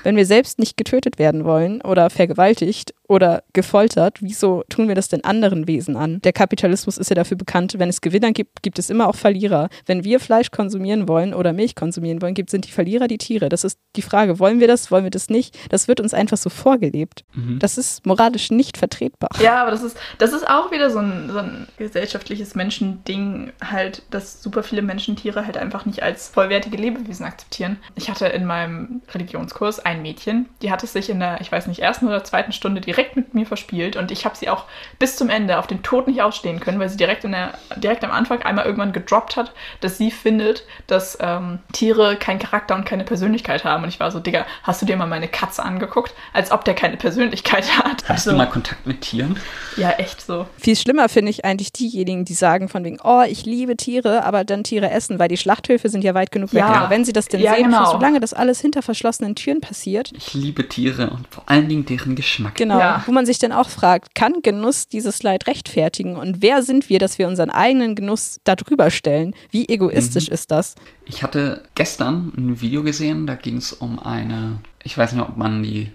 wenn wir selbst nicht getötet werden wollen oder vergewaltigt oder gefoltert, wieso tun wir das denn anderen Wesen an? Der Kapitalismus ist ja dafür bekannt, wenn es Gewinner gibt, gibt es immer auch Verlierer. Wenn wir Fleisch konsumieren wollen oder Milch konsumieren wollen, gibt, sind die Verlierer die Tiere. Das ist die Frage, wollen wir das, wollen wir das nicht? Das wird uns einfach so vorgelebt. Das ist moralisch nicht vertretbar. Ja, aber das ist, das ist auch wieder so ein, so ein gesellschaftliches Menschending, halt, dass super viele Menschen Tiere halt einfach nicht als vollwertige Lebewesen akzeptieren. Ich hatte in meinem Religionskurs ein Mädchen, die hat es sich in der, ich weiß nicht, ersten oder zweiten Stunde direkt mit mir verspielt und ich habe sie auch bis zum Ende auf den Tod nicht ausstehen können, weil sie direkt, in der, direkt am Anfang einmal irgendwann gedroppt hat, dass sie findet, dass ähm, Tiere keinen Charakter und keine Persönlichkeit haben. Und ich war so, Digga, hast du dir mal meine Katze angeguckt? Als ob der keine Persönlichkeit hat. Hast du mal Kontakt mit Tieren? Ja, echt so. Viel schlimmer finde ich eigentlich diejenigen, die sagen von wegen, oh, ich liebe Tiere, aber dann Tiere essen, weil die Schlachthöfe sind ja weit genug weg. Ja. Aber wenn sie das denn Ja, sehen, genau. solange das alles hinter verschlossenen Türen passiert, Ich liebe Tiere und vor allen Dingen deren Geschmack. genau, Ja. Wo man sich dann auch fragt, kann Genuss dieses Leid rechtfertigen? Und wer sind wir, dass wir unseren eigenen Genuss da drüber stellen? Wie egoistisch ist das? Ich hatte gestern ein Video gesehen, da ging es um eine, ich weiß nicht, ob man die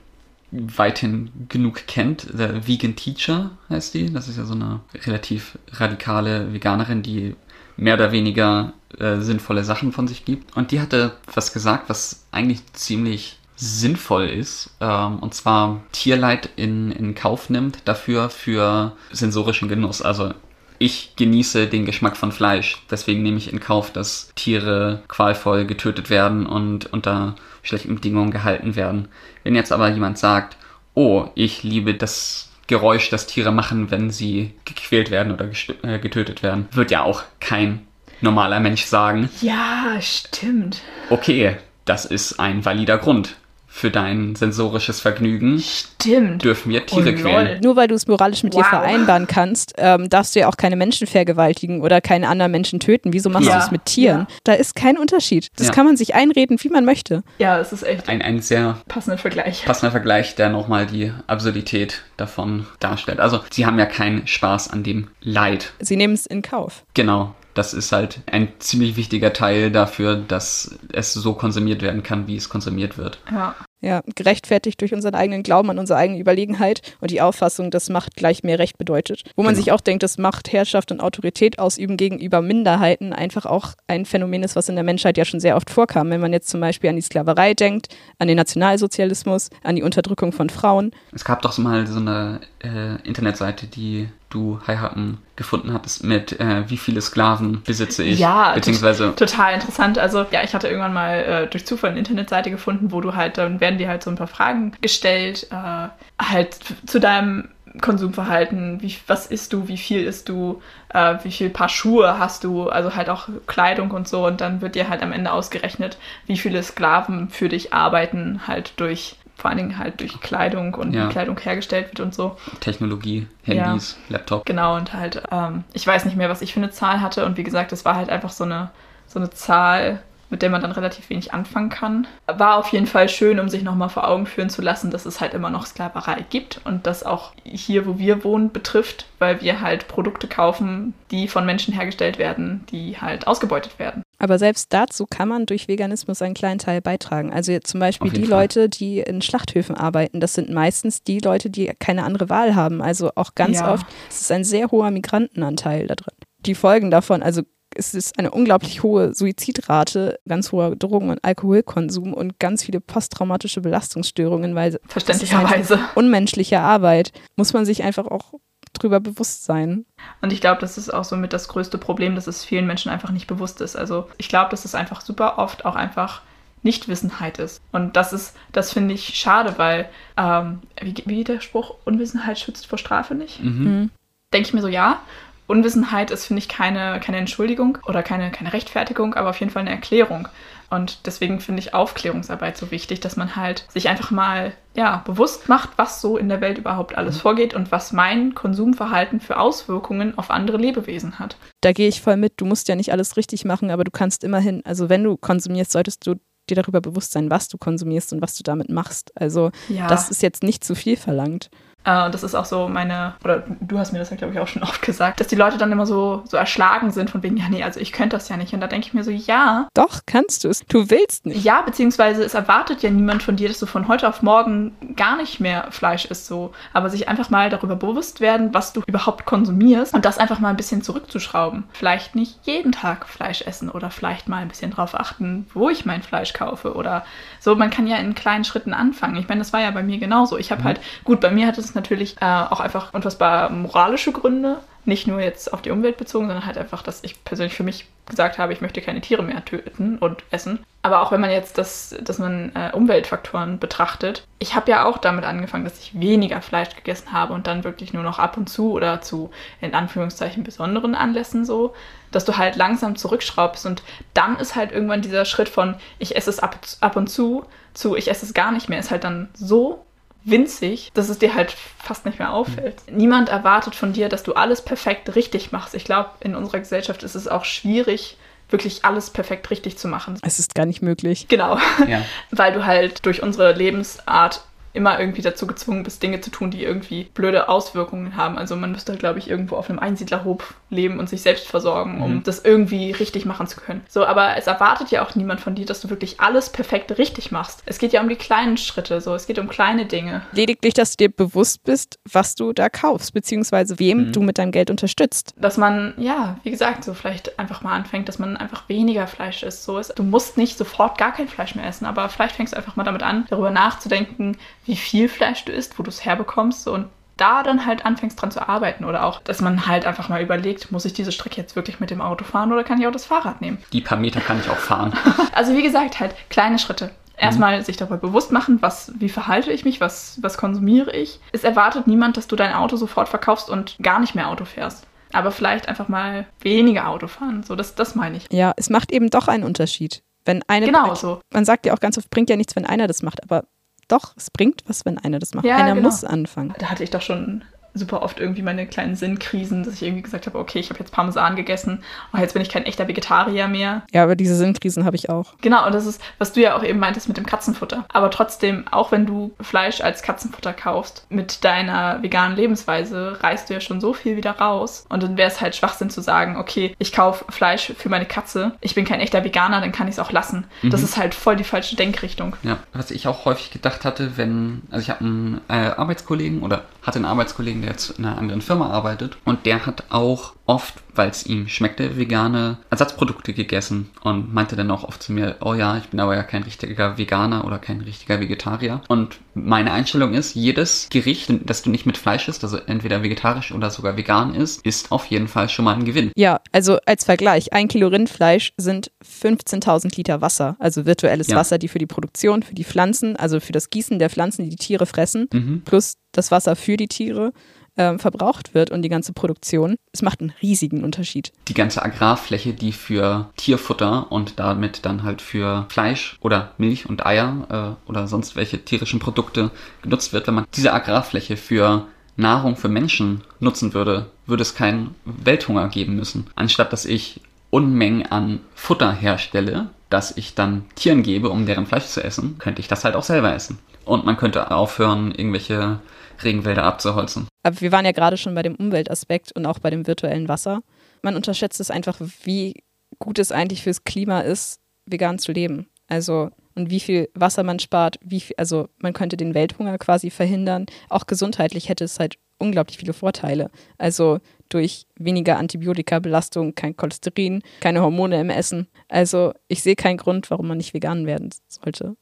weithin genug kennt, The Vegan Teacher heißt die. Das ist ja so eine relativ radikale Veganerin, die mehr oder weniger äh, sinnvolle Sachen von sich gibt. Und die hatte was gesagt, was eigentlich ziemlich sinnvoll ist, ähm, und zwar Tierleid in, in Kauf nimmt dafür für sensorischen Genuss. Also ich genieße den Geschmack von Fleisch, deswegen nehme ich in Kauf, dass Tiere qualvoll getötet werden und unter schlechten Bedingungen gehalten werden. Wenn jetzt aber jemand sagt, oh, ich liebe das Geräusch, das Tiere machen, wenn sie gequält werden oder äh, getötet werden, wird ja auch kein normaler Mensch sagen, Ja, stimmt. okay, das ist ein valider Grund. Für dein sensorisches Vergnügen Stimmt. dürfen wir Tiere Oh, quälen. Nur weil du es moralisch mit dir Wow. vereinbaren kannst, ähm, darfst du ja auch keine Menschen vergewaltigen oder keine anderen Menschen töten. Wieso machst Ja, du es mit Tieren? ja. Da ist kein Unterschied. Das Ja. kann man sich einreden, wie man möchte. Ja, es ist echt ein Ein, ein sehr passender Vergleich. passender Vergleich, der nochmal die Absurdität davon darstellt. Also, sie haben ja keinen Spaß an dem Leid. Sie nehmen es in Kauf. Genau. Das ist halt ein ziemlich wichtiger Teil dafür, dass es so konsumiert werden kann, wie es konsumiert wird. Ja. Ja, gerechtfertigt durch unseren eigenen Glauben an unsere eigene Überlegenheit und die Auffassung, dass Macht gleich mehr Recht bedeutet. Wo man Genau. sich auch denkt, dass Macht, Herrschaft und Autorität ausüben gegenüber Minderheiten einfach auch ein Phänomen ist, was in der Menschheit ja schon sehr oft vorkam. Wenn man jetzt zum Beispiel an die Sklaverei denkt, an den Nationalsozialismus, an die Unterdrückung von Frauen. Es gab doch mal so eine äh, Internetseite, die du, Hi Happen, gefunden hattest mit, äh, wie viele Sklaven besitze ich? Ja, Beziehungsweise, Total interessant. Also, ja, ich hatte irgendwann mal äh, durch Zufall eine Internetseite gefunden, wo du halt, dann werden dir halt so ein paar Fragen gestellt, äh, halt zu deinem Konsumverhalten, wie, was isst du, wie viel isst du, äh, wie viel Paar Schuhe hast du, also halt auch Kleidung und so. Und dann wird dir halt am Ende ausgerechnet, wie viele Sklaven für dich arbeiten, halt durch vor allen Dingen halt durch Kleidung und Ja. wie Kleidung hergestellt wird und so. Technologie, Handys, Laptop. Genau, und halt, ähm, ich weiß nicht mehr, was ich für eine Zahl hatte. Und wie gesagt, das war halt einfach so eine, so eine Zahl, mit der man dann relativ wenig anfangen kann. War auf jeden Fall schön, um sich nochmal vor Augen führen zu lassen, dass es halt immer noch Sklaverei gibt und das auch hier, wo wir wohnen, betrifft, weil wir halt Produkte kaufen, die von Menschen hergestellt werden, die halt ausgebeutet werden. Aber selbst dazu kann man durch Veganismus einen kleinen Teil beitragen. Also jetzt zum Beispiel die Fall. Leute, die in Schlachthöfen arbeiten, das sind meistens die Leute, die keine andere Wahl haben. Also auch ganz Ja. oft es ist ein sehr hoher Migrantenanteil da drin. Die Folgen davon, also es ist eine unglaublich hohe Suizidrate, ganz hoher Drogen- und Alkoholkonsum und ganz viele posttraumatische Belastungsstörungen, weil Verständlicherweise. unmenschliche Arbeit muss man sich einfach auch drüber bewusst sein. Und ich glaube, das ist auch somit das größte Problem, dass es vielen Menschen einfach nicht bewusst ist. Also ich glaube, dass es einfach super oft auch einfach Nichtwissenheit ist. Und das ist, das finde ich schade, weil, ähm, wie, wie der Spruch, Unwissenheit schützt vor Strafe nicht? Mhm. Denke ich mir so, ja. Unwissenheit ist, finde ich, keine, keine Entschuldigung oder keine, keine Rechtfertigung, aber auf jeden Fall eine Erklärung. Und deswegen finde ich Aufklärungsarbeit so wichtig, dass man halt sich einfach mal ja, bewusst macht, was so in der Welt überhaupt alles vorgeht und was mein Konsumverhalten für Auswirkungen auf andere Lebewesen hat. Da gehe ich voll mit. Du musst ja nicht alles richtig machen, aber du kannst immerhin, also wenn du konsumierst, solltest du dir darüber bewusst sein, was du konsumierst und was du damit machst. Also Ja. das ist jetzt nicht zu viel verlangt. Äh, und das ist auch so meine, oder du hast mir das ja, glaube ich, auch schon <laughs> oft gesagt, dass die Leute dann immer so, so erschlagen sind von wegen, ja, nee, also ich könnte das ja nicht. Und da denke ich mir so, ja, Doch, kannst du es. Du willst nicht. ja, beziehungsweise es erwartet ja niemand von dir, dass du von heute auf morgen gar nicht mehr Fleisch isst, so. Aber sich einfach mal darüber bewusst werden, was du überhaupt konsumierst und das einfach mal ein bisschen zurückzuschrauben. Vielleicht nicht jeden Tag Fleisch essen oder vielleicht mal ein bisschen drauf achten, wo ich mein Fleisch kaufe oder so. Man kann ja in kleinen Schritten anfangen. Ich meine, das war ja bei mir genauso. Ich habe halt, gut, bei mir hat es natürlich äh, auch einfach unfassbar moralische Gründe. Nicht nur jetzt auf die Umwelt bezogen, sondern halt einfach, dass ich persönlich für mich gesagt habe, ich möchte keine Tiere mehr töten und essen. Aber auch wenn man jetzt das, dass man äh, Umweltfaktoren betrachtet, ich habe ja auch damit angefangen, dass ich weniger Fleisch gegessen habe und dann wirklich nur noch ab und zu oder zu in Anführungszeichen besonderen Anlässen so, dass du halt langsam zurückschraubst und dann ist halt irgendwann dieser Schritt von ich esse es ab, ab und zu zu ich esse es gar nicht mehr, ist halt dann so winzig, dass es dir halt fast nicht mehr auffällt. Niemand erwartet von dir, dass du alles perfekt richtig machst. Ich glaube, in unserer Gesellschaft ist es auch schwierig, wirklich alles perfekt richtig zu machen. Es ist gar nicht möglich. Genau, Ja. <laughs> weil du halt durch unsere Lebensart immer irgendwie dazu gezwungen bist, Dinge zu tun, die irgendwie blöde Auswirkungen haben. Also man müsste, glaube ich, irgendwo auf einem Einsiedlerhof leben und sich selbst versorgen, um Mhm. das irgendwie richtig machen zu können. So, aber es erwartet ja auch niemand von dir, dass du wirklich alles perfekt richtig machst. Es geht ja um die kleinen Schritte, so, es geht um kleine Dinge. Lediglich, dass du dir bewusst bist, was du da kaufst, beziehungsweise wem Mhm. du mit deinem Geld unterstützt. dass man, ja, wie gesagt, so vielleicht einfach mal anfängt, dass man einfach weniger Fleisch isst. So ist, du musst nicht sofort gar kein Fleisch mehr essen, aber vielleicht fängst du einfach mal damit an, darüber nachzudenken, wie viel Fleisch du isst, wo du es herbekommst und da dann halt anfängst dran zu arbeiten oder auch, dass man halt einfach mal überlegt, muss ich diese Strecke jetzt wirklich mit dem Auto fahren oder kann ich auch das Fahrrad nehmen? Die paar Meter kann ich auch fahren. <laughs> Also wie gesagt, halt kleine Schritte. Erstmal sich darüber bewusst machen, was, wie verhalte ich mich, was, was konsumiere ich. Es erwartet niemand, dass du dein Auto sofort verkaufst und gar nicht mehr Auto fährst. Aber vielleicht einfach mal weniger Auto fahren. So, das, das meine ich. Ja, es macht eben doch einen Unterschied. Wenn eine, Genau so. man sagt ja auch ganz oft, bringt ja nichts, wenn einer das macht, aber doch, es bringt was, wenn einer das macht. Ja, einer genau. muss anfangen. Da hatte ich doch schon super oft irgendwie meine kleinen Sinnkrisen, dass ich irgendwie gesagt habe, okay, ich habe jetzt Parmesan gegessen, oh, jetzt bin ich kein echter Vegetarier mehr. Ja, aber diese Sinnkrisen habe ich auch. Genau, und das ist, was du ja auch eben meintest mit dem Katzenfutter. Aber trotzdem, auch wenn du Fleisch als Katzenfutter kaufst, mit deiner veganen Lebensweise reißt du ja schon so viel wieder raus. Und dann wäre es halt Schwachsinn zu sagen, okay, ich kaufe Fleisch für meine Katze, ich bin kein echter Veganer, dann kann ich es auch lassen. Das ist halt voll die falsche Denkrichtung. Ja, was ich auch häufig gedacht hatte, wenn, also ich habe einen äh, Arbeitskollegen oder hatte einen Arbeitskollegen, der jetzt in einer anderen Firma arbeitet. Und der hat auch oft, weil es ihm schmeckte, vegane Ersatzprodukte gegessen und meinte dann auch oft zu mir, oh ja, ich bin aber ja kein richtiger Veganer oder kein richtiger Vegetarier. Und meine Einstellung ist, jedes Gericht, das du nicht mit Fleisch isst, also entweder vegetarisch oder sogar vegan ist, ist auf jeden Fall schon mal ein Gewinn. Ja, also als Vergleich, ein Kilo Rindfleisch sind 15.000 Liter Wasser, also virtuelles Ja. Wasser, die für die Produktion, für die Pflanzen, also für das Gießen der Pflanzen, die die Tiere fressen, Mhm. plus das Wasser für die Tiere ähm, verbraucht wird und die ganze Produktion, es macht einen riesigen Unterschied. Die ganze Agrarfläche, die für Tierfutter und damit dann halt für Fleisch oder Milch und Eier äh, oder sonst welche tierischen Produkte genutzt wird, wenn man diese Agrarfläche für Nahrung für Menschen nutzen würde, würde es keinen Welthunger geben müssen. Anstatt dass ich Unmengen an Futter herstelle, das ich dann Tieren gebe, um deren Fleisch zu essen, könnte ich das halt auch selber essen. Und man könnte aufhören, irgendwelche Regenwälder abzuholzen. Aber wir waren ja gerade schon bei dem Umweltaspekt und auch bei dem virtuellen Wasser. Man unterschätzt es einfach, wie gut es eigentlich fürs Klima ist, vegan zu leben. Also und wie viel Wasser man spart, wie viel, also man könnte den Welthunger quasi verhindern. Auch gesundheitlich hätte es halt unglaublich viele Vorteile. Also durch weniger Antibiotikabelastung, kein Cholesterin, keine Hormone im Essen. Also ich sehe keinen Grund, warum man nicht vegan werden sollte.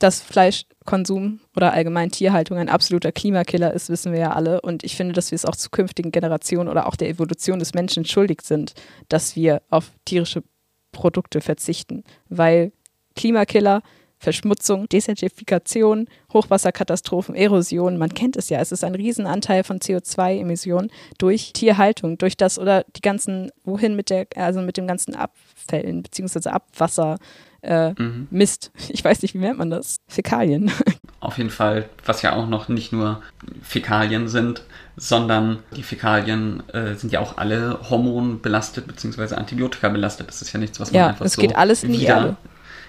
Dass Fleischkonsum oder allgemein Tierhaltung ein absoluter Klimakiller ist, wissen wir ja alle. Und ich finde, dass wir es auch zukünftigen Generationen oder auch der Evolution des Menschen schuldig sind, dass wir auf tierische Produkte verzichten. Weil Klimakiller, Verschmutzung, Desertifikation, Hochwasserkatastrophen, Erosion, man kennt es ja, es ist ein Riesenanteil von CO2-Emissionen durch Tierhaltung, durch das oder die ganzen, wohin mit der, also mit dem ganzen Abfällen, beziehungsweise Abwasser, äh, mhm. Mist. <laughs> Ich weiß nicht, wie nennt man das? Fäkalien. <laughs> Auf jeden Fall, was ja auch noch nicht nur Fäkalien sind, sondern die Fäkalien äh, sind ja auch alle hormonbelastet beziehungsweise Antibiotika belastet. Das ist ja nichts, was man ja, einfach es so geht alles in die wieder, Erde.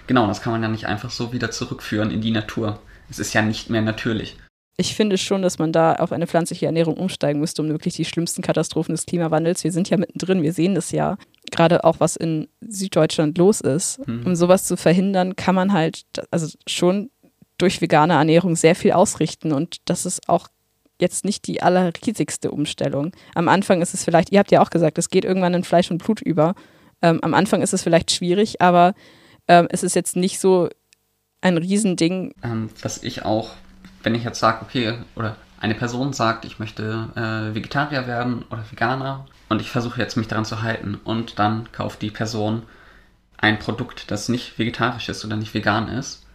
Genau, das kann man ja nicht einfach so wieder zurückführen in die Natur. Es ist ja nicht mehr natürlich. Ich finde schon, dass man da auf eine pflanzliche Ernährung umsteigen müsste, um wirklich die schlimmsten Katastrophen des Klimawandels. Wir sind ja mittendrin, wir sehen das ja. Gerade auch, was in Süddeutschland los ist. Mhm. Um sowas zu verhindern, kann man halt, also schon durch vegane Ernährung sehr viel ausrichten. Und das ist auch jetzt nicht die allerriesigste Umstellung. Am Anfang ist es vielleicht, ihr habt ja auch gesagt, es geht irgendwann in Fleisch und Blut über. Ähm, am Anfang ist es vielleicht schwierig, aber ähm, es ist jetzt nicht so ein Riesending. Ähm, was ich auch, wenn ich jetzt sage, okay, oder eine Person sagt, ich möchte äh, Vegetarier werden oder Veganer und ich versuche jetzt mich daran zu halten und dann kauft die Person ein Produkt, das nicht vegetarisch ist oder nicht vegan ist,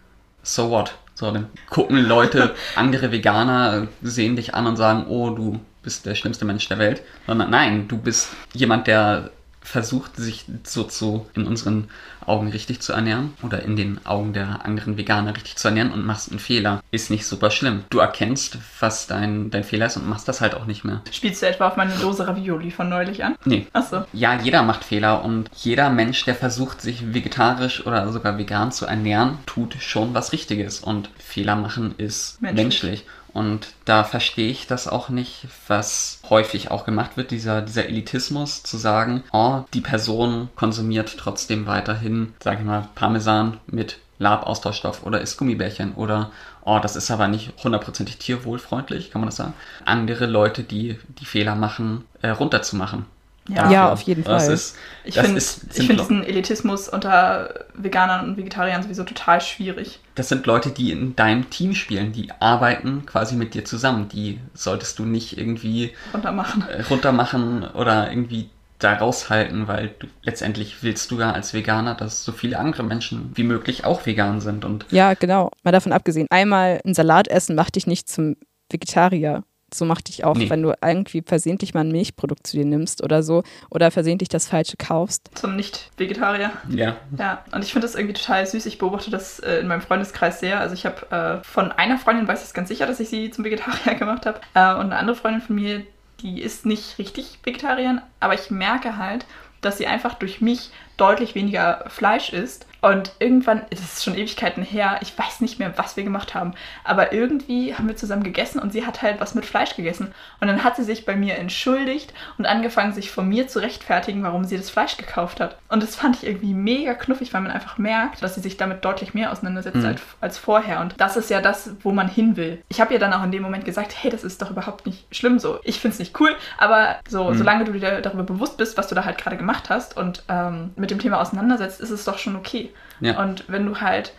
so what? So, dann gucken Leute, <laughs> andere Veganer sehen dich an und sagen, oh, du bist der schlimmste Mensch der Welt. Sondern nein, du bist jemand, der versucht, sich so zu in unseren Augen richtig zu ernähren oder in den Augen der anderen Veganer richtig zu ernähren und machst einen Fehler, ist nicht super schlimm. Du erkennst, was dein, dein Fehler ist und machst das halt auch nicht mehr. Spielst du etwa auf meine Dose Ravioli von neulich an? Nee. Achso. Ja, jeder macht Fehler und jeder Mensch, der versucht, sich vegetarisch oder sogar vegan zu ernähren, tut schon was Richtiges und Fehler machen ist menschlich. menschlich. Und da verstehe ich das auch nicht, was häufig auch gemacht wird, dieser, dieser Elitismus zu sagen, oh, die Person konsumiert trotzdem weiterhin, sage ich mal, Parmesan mit Labaustauschstoff oder isst Gummibärchen oder oh, das ist aber nicht hundertprozentig tierwohlfreundlich, kann man das sagen? Andere Leute, die die Fehler machen, äh, runterzumachen. Ja, ja, auf jeden Fall. Ist, ich finde find diesen Elitismus unter Veganern und Vegetariern sowieso total schwierig. Das sind Leute, die in deinem Team spielen, die arbeiten quasi mit dir zusammen. Die solltest du nicht irgendwie runtermachen, äh, runtermachen oder irgendwie da raushalten, weil du, letztendlich willst du ja als Veganer, dass so viele andere Menschen wie möglich auch vegan sind. Und ja, genau. Mal davon abgesehen, einmal ein Salat essen macht dich nicht zum Vegetarier so macht dich auch, nee. wenn du irgendwie versehentlich mal ein Milchprodukt zu dir nimmst oder so oder versehentlich das Falsche kaufst. Zum Nicht-Vegetarier. Ja. Ja, und ich finde das irgendwie total süß. Ich beobachte das äh, in meinem Freundeskreis sehr. Also ich habe äh, von einer Freundin, weiß ich ganz sicher, dass ich sie zum Vegetarier <laughs> gemacht habe. Äh, und eine andere Freundin von mir, die ist nicht richtig Vegetarier, aber ich merke halt, dass sie einfach durch mich deutlich weniger Fleisch isst und irgendwann, das ist schon Ewigkeiten her, ich weiß nicht mehr, was wir gemacht haben, aber irgendwie haben wir zusammen gegessen und sie hat halt was mit Fleisch gegessen. Und dann hat sie sich bei mir entschuldigt und angefangen, sich von mir zu rechtfertigen, warum sie das Fleisch gekauft hat. Und das fand ich irgendwie mega knuffig, weil man einfach merkt, dass sie sich damit deutlich mehr auseinandersetzt mhm. als, als vorher. Und das ist ja das, wo man hin will. Ich habe ihr dann auch in dem Moment gesagt, hey, das ist doch überhaupt nicht schlimm so. Ich finde es nicht cool, aber so, mhm. solange du dir darüber bewusst bist, was du da halt gerade gemacht hast und ähm, mit dem Thema auseinandersetzt, ist es doch schon okay. Ja. Und wenn du halt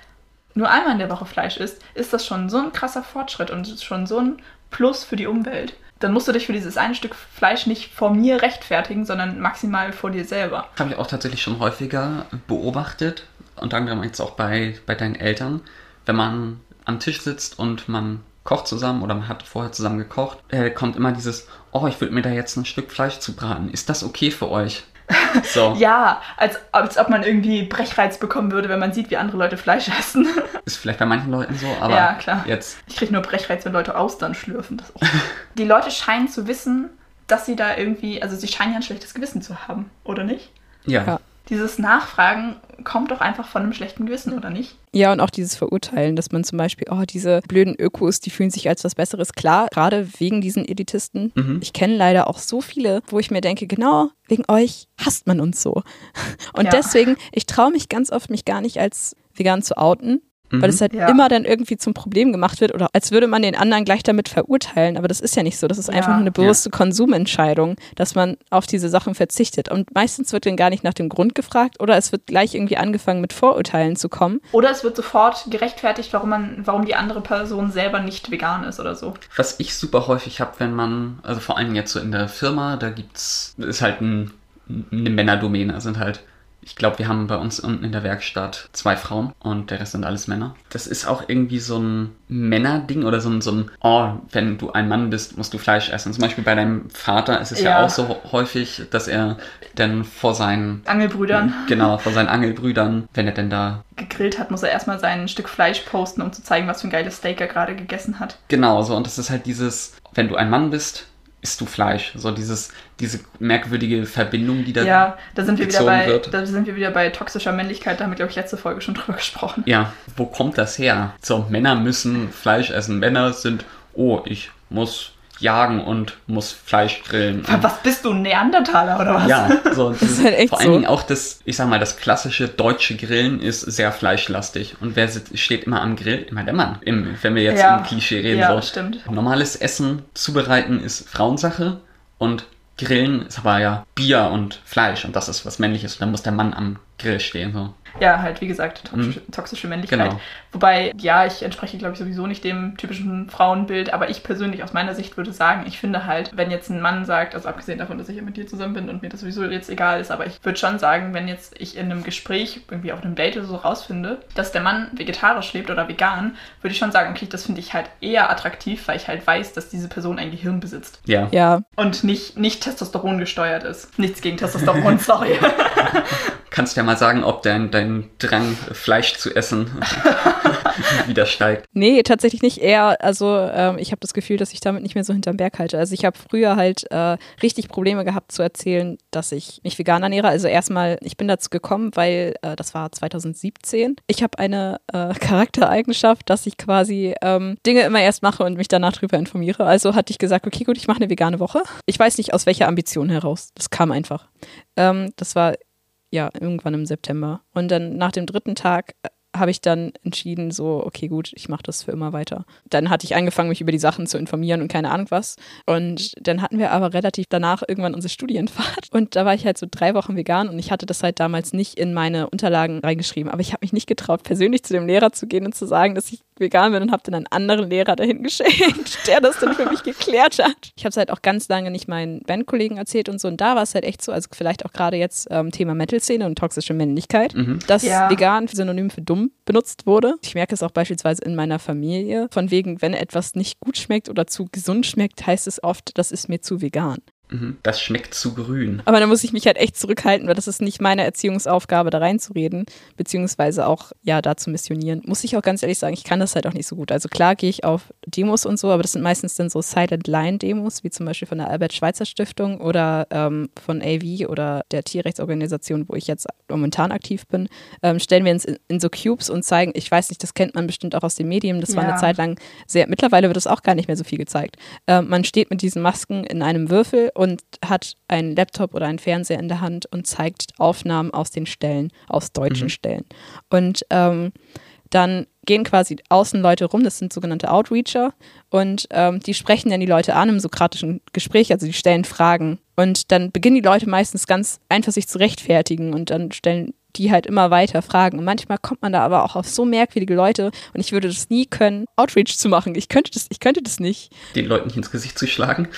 nur einmal in der Woche Fleisch isst, ist das schon so ein krasser Fortschritt und schon so ein Plus für die Umwelt. Dann musst du dich für dieses eine Stück Fleisch nicht vor mir rechtfertigen, sondern maximal vor dir selber. Habe ich auch tatsächlich schon häufiger beobachtet, unter anderem jetzt auch bei, bei deinen Eltern, wenn man am Tisch sitzt und man kocht zusammen oder man hat vorher zusammen gekocht, äh, kommt immer dieses, oh, ich würde mir da jetzt ein Stück Fleisch zu braten. Ist das okay für euch? <laughs> So. ja, als, als ob man irgendwie Brechreiz bekommen würde, wenn man sieht, wie andere Leute Fleisch essen. <laughs> Ist vielleicht bei manchen Leuten so, aber ja, klar. jetzt. Ich kriege nur Brechreiz, wenn Leute Austern schlürfen. <laughs> Die Leute scheinen zu wissen, dass sie da irgendwie, also sie scheinen ja ein schlechtes Gewissen zu haben, oder nicht? Ja. ja dieses Nachfragen kommt doch einfach von einem schlechten Gewissen, oder nicht? Ja, und auch dieses Verurteilen, dass man zum Beispiel, oh, diese blöden Ökos, die fühlen sich als was Besseres. Klar, gerade wegen diesen Elitisten. Mhm. Ich kenne leider auch so viele, wo ich mir denke, genau, wegen euch hasst man uns so. <laughs> Und ja. deswegen, ich traue mich ganz oft, mich gar nicht als vegan zu outen, Mhm. Weil es halt ja. immer dann irgendwie zum Problem gemacht wird oder als würde man den anderen gleich damit verurteilen. Aber das ist ja nicht so. Das ist ja. einfach nur eine bewusste ja. Konsumentscheidung, dass man auf diese Sachen verzichtet. Und meistens wird dann gar nicht nach dem Grund gefragt oder es wird gleich irgendwie angefangen mit Vorurteilen zu kommen. Oder es wird sofort gerechtfertigt, warum man, warum die andere Person selber nicht vegan ist oder so. Was ich super häufig habe, wenn man, also vor allem jetzt so in der Firma, da gibt's, ist halt ein, eine Männerdomäne, sind halt ich glaube, wir haben bei uns unten in der Werkstatt zwei Frauen und der Rest sind alles Männer. Das ist auch irgendwie so ein Männerding oder so ein, so ein, oh, wenn du ein Mann bist, musst du Fleisch essen. Zum Beispiel bei deinem Vater ist es ja, ja auch so häufig, dass er dann vor seinen Angelbrüdern. Genau, <laughs> vor seinen Angelbrüdern, wenn er denn da gegrillt hat, muss er erstmal sein Stück Fleisch posten, um zu zeigen, was für ein geiles Steak er gerade gegessen hat. Genau, so. Und das ist halt dieses, wenn du ein Mann bist, isst du Fleisch. So dieses, diese merkwürdige Verbindung, die da Ja, da sind wir wieder bei, wird. da sind wir wieder bei toxischer Männlichkeit, da haben wir, glaube ich, letzte Folge schon <laughs> drüber gesprochen. Ja, wo kommt das her? So, Männer müssen Fleisch essen. Männer sind, oh, ich muss jagen und muss Fleisch grillen. Was bist du, ein Neandertaler oder was? Ja, <laughs> so, das ist halt echt vor allen so. Dingen auch das, ich sag mal, das klassische deutsche Grillen ist sehr fleischlastig. Und wer steht immer am Grill? Immer der Mann. Im, wenn wir jetzt ja. im Klischee reden. Ja, so. stimmt. Normales Essen zubereiten ist Frauensache und Grillen ist aber ja Bier und Fleisch und das ist was Männliches. Und dann muss der Mann am Grill stehen. So. Ja, halt, wie gesagt, toxische, mhm. toxische Männlichkeit. Genau. Wobei, ja, ich entspreche, glaube ich, sowieso nicht dem typischen Frauenbild, aber ich persönlich aus meiner Sicht würde sagen, ich finde halt, wenn jetzt ein Mann sagt, also abgesehen davon, dass ich ja mit dir zusammen bin und mir das sowieso jetzt egal ist, aber ich würde schon sagen, wenn jetzt ich in einem Gespräch, irgendwie auf einem Date oder so rausfinde, dass der Mann vegetarisch lebt oder vegan, würde ich schon sagen, okay, das finde ich halt eher attraktiv, weil ich halt weiß, dass diese Person ein Gehirn besitzt. Ja. Ja. Und nicht, nicht Testosteron gesteuert ist. Nichts gegen Testosteron, <laughs> sorry. <laughs> Kannst ja mal sagen, ob dein, dein Drang, Fleisch zu essen, <laughs> wieder steigt. Nee, tatsächlich nicht. Eher, also ähm, ich habe das Gefühl, dass ich damit nicht mehr so hinterm Berg halte. Also ich habe früher halt äh, richtig Probleme gehabt zu erzählen, dass ich mich vegan ernähre. Also erstmal, ich bin dazu gekommen, weil äh, das war 2017. Ich habe eine äh, Charaktereigenschaft, dass ich quasi ähm, Dinge immer erst mache und mich danach drüber informiere. Also hatte ich gesagt, okay, gut, ich mache eine vegane Woche. Ich weiß nicht aus welcher Ambition heraus. Das kam einfach. Ähm, das war ja, irgendwann im September. Und dann nach dem dritten Tag äh, habe ich dann entschieden, so, okay, gut, ich mache das für immer weiter. Dann hatte ich angefangen, mich über die Sachen zu informieren und keine Ahnung was. Und dann hatten wir aber relativ danach irgendwann unsere Studienfahrt. <laughs> Und da war ich halt so drei Wochen vegan und ich hatte das halt damals nicht in meine Unterlagen reingeschrieben. Aber ich habe mich nicht getraut, persönlich zu dem Lehrer zu gehen und zu sagen, dass ich vegan bin und habe dann einen anderen Lehrer dahin geschenkt, <laughs> der das dann für mich geklärt hat. Ich habe es halt auch ganz lange nicht meinen Bandkollegen erzählt und so. Und da war es halt echt so, also vielleicht auch gerade jetzt ähm, Thema Metal-Szene und toxische Männlichkeit, mhm. dass ja. vegan synonym für dumm benutzt wurde. Ich merke es auch beispielsweise in meiner Familie. Von wegen, wenn etwas nicht gut schmeckt oder zu gesund schmeckt, heißt es oft, das ist mir zu vegan. Mhm. Das schmeckt zu grün. Aber da muss ich mich halt echt zurückhalten, weil das ist nicht meine Erziehungsaufgabe, da reinzureden, beziehungsweise auch, ja, da zu missionieren. Muss ich auch ganz ehrlich sagen, ich kann das halt auch nicht so gut. Also klar gehe ich auf Demos und so, aber das sind meistens dann so Silent Line Demos, wie zum Beispiel von der Albert-Schweitzer Stiftung oder ähm, von AV oder der Tierrechtsorganisation, wo ich jetzt momentan aktiv bin. Ähm, stellen wir uns in, in, so Cubes und zeigen, ich weiß nicht, das kennt man bestimmt auch aus den Medien, das ja. war eine Zeit lang sehr, mittlerweile wird es auch gar nicht mehr so viel gezeigt. Ähm, man steht mit diesen Masken in einem Würfel und hat einen Laptop oder einen Fernseher in der Hand und zeigt Aufnahmen aus den Stellen, aus deutschen mhm. Stellen. Und ähm, dann gehen quasi Außenleute rum, das sind sogenannte Outreacher, und ähm, die sprechen dann die Leute an im sokratischen Gespräch, also die stellen Fragen. Und dann beginnen die Leute meistens ganz einfach sich zu rechtfertigen und dann stellen die halt immer weiter fragen. Und manchmal kommt man da aber auch auf so merkwürdige Leute und ich würde das nie können, Outreach zu machen. Ich könnte das, ich könnte das nicht. Den Leuten nicht ins Gesicht zu schlagen.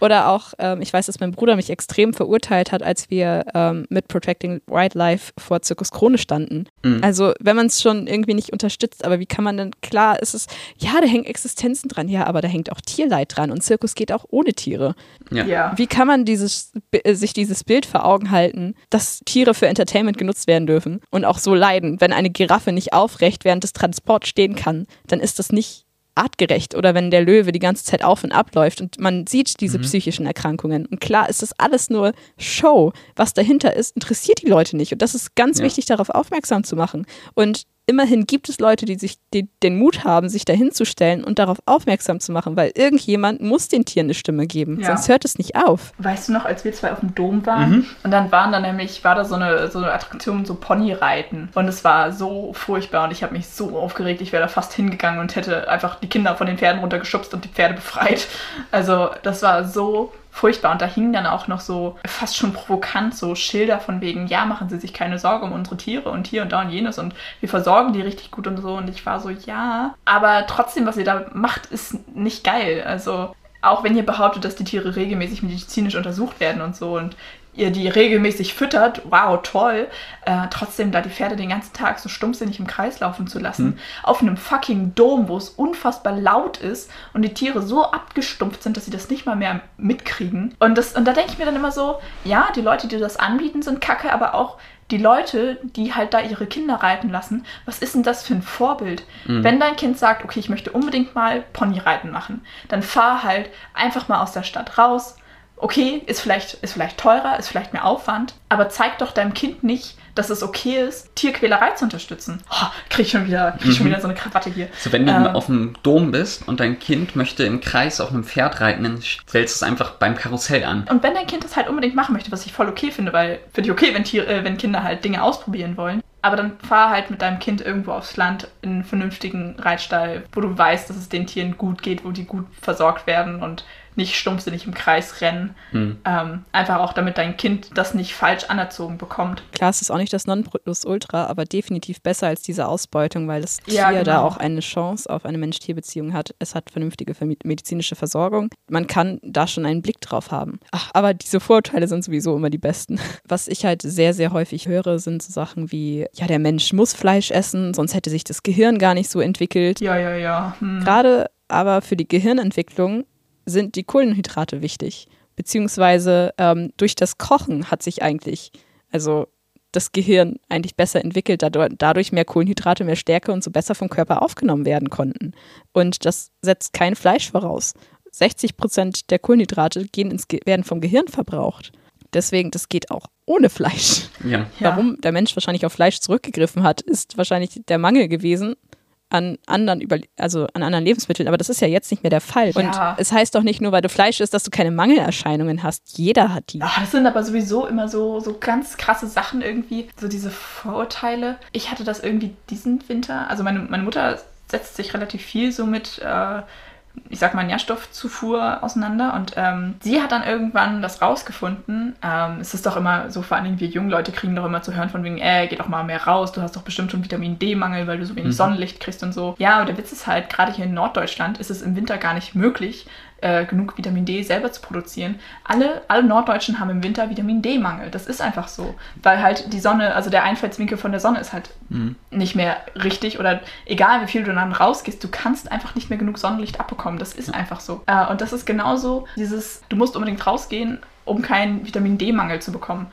Oder auch, ähm, ich weiß, dass mein Bruder mich extrem verurteilt hat, als wir ähm, mit Protecting Wildlife vor Zirkus Krone standen. Mhm. Also, wenn man es schon irgendwie nicht unterstützt, aber wie kann man denn, klar ist es, ja, da hängen Existenzen dran, ja, aber da hängt auch Tierleid dran und Zirkus geht auch ohne Tiere. Ja. ja. Wie kann man dieses, sich dieses Bild vor Augen halten, dass Tiere für Entertainment genutzt werden dürfen und auch so leiden? Wenn eine Giraffe nicht aufrecht während des Transports stehen kann, dann ist das nicht artgerecht oder wenn der Löwe die ganze Zeit auf und ab läuft und man sieht diese mhm. psychischen Erkrankungen. Und klar ist das alles nur Show. Was dahinter ist, interessiert die Leute nicht. Und das ist ganz ja. wichtig, darauf aufmerksam zu machen. Und immerhin gibt es Leute, die sich die, den Mut haben, sich dahinzustellen und darauf aufmerksam zu machen, weil irgendjemand muss den Tieren eine Stimme geben, ja. sonst hört es nicht auf. Weißt du noch, als wir zwei auf dem Dom waren mhm. und dann waren da nämlich, war da so eine, so eine Attraktion, so Ponyreiten und es war so furchtbar und ich habe mich so aufgeregt, ich wäre da fast hingegangen und hätte einfach die Kinder von den Pferden runtergeschubst und die Pferde befreit. Also das war so furchtbar. Und da hingen dann auch noch so fast schon provokant so Schilder von wegen, ja, machen Sie sich keine Sorge um unsere Tiere und hier und da und jenes und wir versorgen die richtig gut und so. Und ich war so, ja. Aber trotzdem, was ihr da macht, ist nicht geil. Also auch wenn ihr behauptet, dass die Tiere regelmäßig medizinisch untersucht werden und so und ihr die regelmäßig füttert, wow, toll, äh, trotzdem da die Pferde den ganzen Tag so stumpfsinnig im Kreis laufen zu lassen, hm. auf einem fucking Dom, wo es unfassbar laut ist und die Tiere so abgestumpft sind, dass sie das nicht mal mehr mitkriegen. Und, das, und da denke ich mir dann immer so, ja, die Leute, die das anbieten, sind kacke, aber auch die Leute, die halt da ihre Kinder reiten lassen, was ist denn das für ein Vorbild? Mhm. Wenn dein Kind sagt, okay, ich möchte unbedingt mal Ponyreiten machen, dann fahr halt einfach mal aus der Stadt raus, okay, ist vielleicht, ist vielleicht teurer, ist vielleicht mehr Aufwand, aber zeig doch deinem Kind nicht, dass es okay ist, Tierquälerei zu unterstützen. Oh, krieg ich schon wieder, krieg mhm. schon wieder so eine Krawatte hier. So, wenn du ähm, auf dem Dom bist und dein Kind möchte im Kreis auf einem Pferd reiten, dann stellst du es einfach beim Karussell an. Und wenn dein Kind das halt unbedingt machen möchte, was ich voll okay finde, weil finde ich okay, wenn, Tiere, äh, wenn Kinder halt Dinge ausprobieren wollen, aber dann fahr halt mit deinem Kind irgendwo aufs Land in einen vernünftigen Reitstall, wo du weißt, dass es den Tieren gut geht, wo die gut versorgt werden und nicht stumpfsinnig im Kreis rennen. Hm. Ähm, einfach auch, damit dein Kind das nicht falsch anerzogen bekommt. Klar, es ist auch nicht das Nonplusultra, aber definitiv besser als diese Ausbeutung, weil das Tier ja, genau. da auch eine Chance auf eine Mensch-Tier-Beziehung hat. Es hat vernünftige medizinische Versorgung. Man kann da schon einen Blick drauf haben. Ach, aber diese Vorurteile sind sowieso immer die besten. Was ich halt sehr, sehr häufig höre, sind so Sachen wie, ja, der Mensch muss Fleisch essen, sonst hätte sich das Gehirn gar nicht so entwickelt. Ja, ja, ja. Hm. Gerade aber für die Gehirnentwicklung sind die Kohlenhydrate wichtig. Beziehungsweise ähm, durch das Kochen hat sich eigentlich, also das Gehirn eigentlich besser entwickelt, dadurch mehr Kohlenhydrate, mehr Stärke und so besser vom Körper aufgenommen werden konnten. Und das setzt kein Fleisch voraus. 60 Prozent der Kohlenhydrate gehen ins werden vom Gehirn verbraucht. Deswegen, das geht auch ohne Fleisch. Ja. Warum der Mensch wahrscheinlich auf Fleisch zurückgegriffen hat, ist wahrscheinlich der Mangel gewesen an anderen über also an anderen Lebensmitteln, aber das ist ja jetzt nicht mehr der Fall. Ja. Und es heißt doch nicht nur, weil du Fleisch isst, dass du keine Mangelerscheinungen hast. Jeder hat die. Ach, das sind aber sowieso immer so so ganz krasse Sachen irgendwie, so diese Vorurteile. Ich hatte das irgendwie diesen Winter, also meine, meine Mutter setzt sich relativ viel so mit äh, ich sag mal, Nährstoffzufuhr auseinander. Und ähm, sie hat dann irgendwann das rausgefunden. Ähm, es ist doch immer so, vor allem wir jungen Leute kriegen doch immer zu hören von wegen, äh, geh doch mal mehr raus, du hast doch bestimmt schon Vitamin D-Mangel, weil du so wenig mhm. Sonnenlicht kriegst und so. Ja, aber der Witz ist halt, gerade hier in Norddeutschland ist es im Winter gar nicht möglich, äh, genug Vitamin D selber zu produzieren. Alle, alle Norddeutschen haben im Winter Vitamin D-Mangel. Das ist einfach so. Weil halt die Sonne, also der Einfallswinkel von der Sonne ist halt mhm. nicht mehr richtig oder egal wie viel du dann rausgehst, du kannst einfach nicht mehr genug Sonnenlicht abbekommen. Das ist einfach so. Äh, und das ist genauso dieses, du musst unbedingt rausgehen, um keinen Vitamin D-Mangel zu bekommen.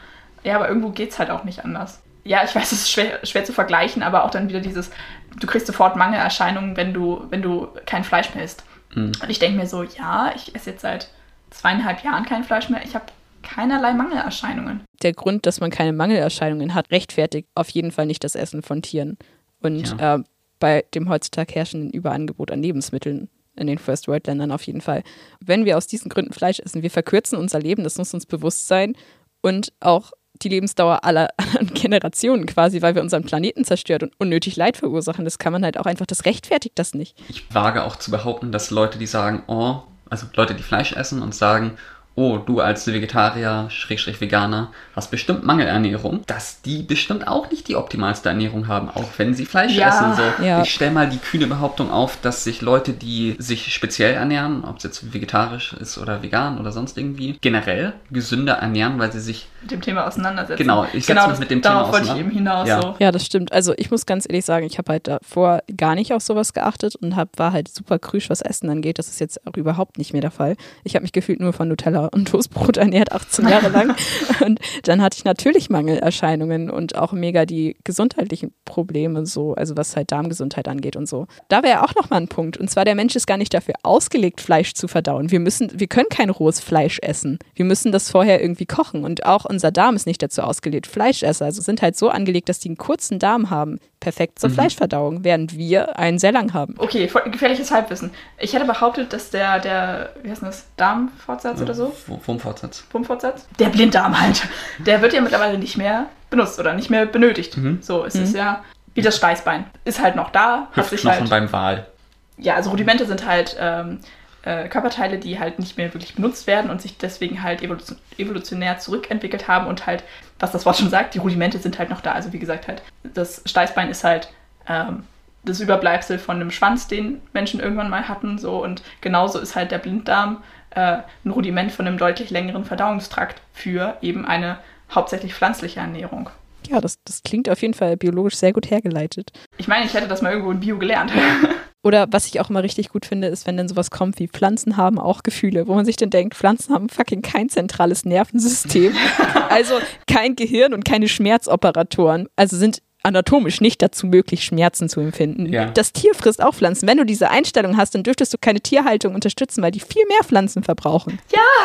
Ja, aber irgendwo geht es halt auch nicht anders. Ja, ich weiß, es ist schwer, schwer zu vergleichen, aber auch dann wieder dieses, du kriegst sofort Mangelerscheinungen, wenn du, wenn du kein Fleisch mehr isst. Mhm. Und ich denke mir so, ja, ich esse jetzt seit zweieinhalb Jahren kein Fleisch mehr. Ich habe keinerlei Mangelerscheinungen. Der Grund, dass man keine Mangelerscheinungen hat, rechtfertigt auf jeden Fall nicht das Essen von Tieren. Und ja. äh, bei dem heutzutage herrschenden Überangebot an Lebensmitteln in den First World Ländern auf jeden Fall. Wenn wir aus diesen Gründen Fleisch essen, wir verkürzen unser Leben, das muss uns bewusst sein und auch die Lebensdauer <laughs> aller Generationen quasi, weil wir unseren Planeten zerstört und unnötig Leid verursachen. Das kann man halt auch einfach, das rechtfertigt das nicht. Ich wage auch zu behaupten, dass Leute, die sagen, oh, also Leute, die Fleisch essen und sagen, oh, du als Vegetarier, Schrägstrich Veganer, hast bestimmt Mangelernährung, dass die bestimmt auch nicht die optimalste Ernährung haben, auch wenn sie Fleisch Ja. essen. So. Ja. Ich stelle mal die kühne Behauptung auf, dass sich Leute, die sich speziell ernähren, ob es jetzt vegetarisch ist oder vegan oder sonst irgendwie, generell gesünder ernähren, weil sie sich Mit dem Thema auseinandersetzen. Genau, ich setze genau mich mit dem Thema darauf wollte ich auseinander. eben hinaus. Ja. So. Ja, das stimmt. Also ich muss ganz ehrlich sagen, ich habe halt davor gar nicht auf sowas geachtet und hab, war halt super krüsch, was Essen angeht. Das ist jetzt auch überhaupt nicht mehr der Fall. Ich habe mich gefühlt nur von Nutella und Toastbrot ernährt, 18 Jahre lang. <laughs> Und dann hatte ich natürlich Mangelerscheinungen und auch mega die gesundheitlichen Probleme so, also was halt Darmgesundheit angeht und so. Da wäre auch nochmal ein Punkt. Und zwar, der Mensch ist gar nicht dafür ausgelegt, Fleisch zu verdauen. Wir müssen, wir können kein rohes Fleisch essen. Wir müssen das vorher irgendwie kochen. Und auch unser Darm ist nicht dazu ausgelegt. Fleischesser, also sind halt so angelegt, dass die einen kurzen Darm haben. Perfekt zur Fleischverdauung, während wir einen sehr lang haben. Okay, voll- gefährliches Halbwissen. Ich hätte behauptet, dass der, der, wie heißt das, Darmfortsatz oder so? Wurmfortsatz. Pumpfortsatz? Der Blinddarm halt. Der wird ja mittlerweile nicht mehr benutzt oder nicht mehr benötigt. Mhm. So, es ist ja wie das Steißbein. Ist halt noch da, hat sich Hüftknochen halt. beim Wal. Ja, also Rudimente sind halt ähm, äh, Körperteile, die halt nicht mehr wirklich benutzt werden und sich deswegen halt evolution evolutionär zurückentwickelt haben und halt, was das Wort schon sagt, die Rudimente sind halt noch da. Also wie gesagt, halt, das Steißbein ist halt ähm, das Überbleibsel von einem Schwanz, den Menschen irgendwann mal hatten. So, und genauso ist halt der Blinddarm äh, ein Rudiment von einem deutlich längeren Verdauungstrakt für eben eine hauptsächlich pflanzliche Ernährung. Ja, das, das klingt auf jeden Fall biologisch sehr gut hergeleitet. Ich meine, ich hätte das mal irgendwo in Bio gelernt. <laughs> Oder was ich auch immer richtig gut finde, ist, wenn dann sowas kommt wie Pflanzen haben auch Gefühle, wo man sich dann denkt, Pflanzen haben fucking kein zentrales Nervensystem, <laughs> also kein Gehirn und keine Schmerzoperatoren, also sind anatomisch nicht dazu möglich, Schmerzen zu empfinden. Ja. Das Tier frisst auch Pflanzen. Wenn du diese Einstellung hast, dann dürftest du keine Tierhaltung unterstützen, weil die viel mehr Pflanzen verbrauchen.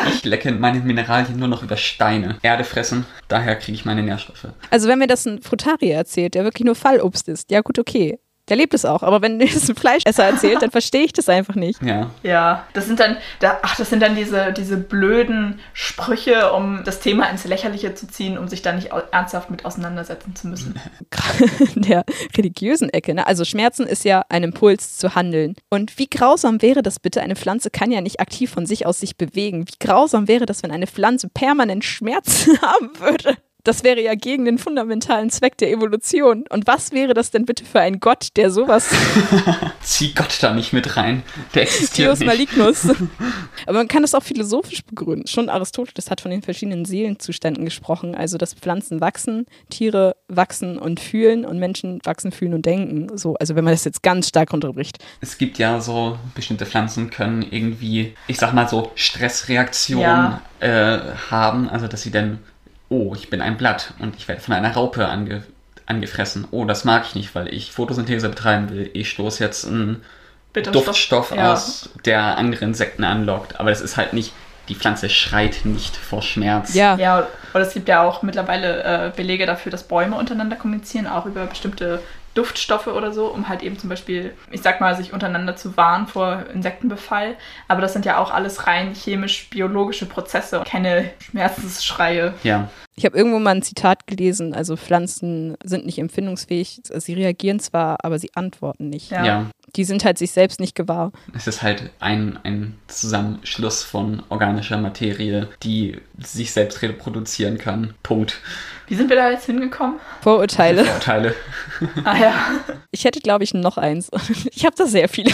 Ich lecke meine Mineralien nur noch über Steine. Erde fressen, daher kriege ich meine Nährstoffe. Also wenn mir das ein Frutarier erzählt, der wirklich nur Fallobst ist, ja gut, okay. Der lebt es auch, aber wenn <laughs> mir das ein Fleischesser erzählt, dann verstehe ich das einfach nicht. Ja. Ja, das sind dann, da, ach, das sind dann diese, diese blöden Sprüche, um das Thema ins Lächerliche zu ziehen, um sich da nicht ernsthaft mit auseinandersetzen zu müssen. <laughs> <laughs> in der religiösen Ecke. Ne? Also Schmerzen ist ja ein Impuls zu handeln. Und wie grausam wäre das bitte? Eine Pflanze kann ja nicht aktiv von sich aus sich bewegen. Wie grausam wäre das, wenn eine Pflanze permanent Schmerzen haben würde? Das wäre ja gegen den fundamentalen Zweck der Evolution. Und was wäre das denn bitte für ein Gott, der sowas <laughs> Zieh Gott da nicht mit rein. Der existiert nicht. malignus. <laughs> Aber man kann das auch philosophisch begründen. Schon Aristoteles hat von den verschiedenen Seelenzuständen gesprochen. Also, dass Pflanzen wachsen, Tiere wachsen und fühlen und Menschen wachsen, fühlen und denken. So, also wenn man das jetzt ganz stark runterbricht. Es gibt ja so, bestimmte Pflanzen können irgendwie, ich sag mal so, Stressreaktionen Ja. äh, haben. Also, dass sie dann, oh, ich bin ein Blatt und ich werde von einer Raupe ange, angefressen. Oh, das mag ich nicht, weil ich Photosynthese betreiben will. Ich stoße jetzt einen Bitterstoff. Duftstoff Ja. aus, der andere Insekten anlockt. Aber das ist halt nicht, die Pflanze schreit nicht vor Schmerz. Ja, Ja, oder es gibt ja auch mittlerweile äh, Belege dafür, dass Bäume untereinander kommunizieren, auch über bestimmte Duftstoffe oder so, um halt eben zum Beispiel, ich sag mal, sich untereinander zu warnen vor Insektenbefall. Aber das sind ja auch alles rein chemisch-biologische Prozesse, keine Schmerzensschreie. Ja, ich habe irgendwo mal ein Zitat gelesen. Also Pflanzen sind nicht empfindungsfähig. Sie reagieren zwar, aber sie antworten nicht. Ja. ja. Die sind halt sich selbst nicht gewahr. Es ist halt ein, ein Zusammenschluss von organischer Materie, die sich selbst reproduzieren kann. Punkt. Wie sind wir da jetzt hingekommen? Vorurteile. Vorteile. <laughs> Ah ja. Ich hätte, glaube ich, noch eins. Ich habe da sehr viele.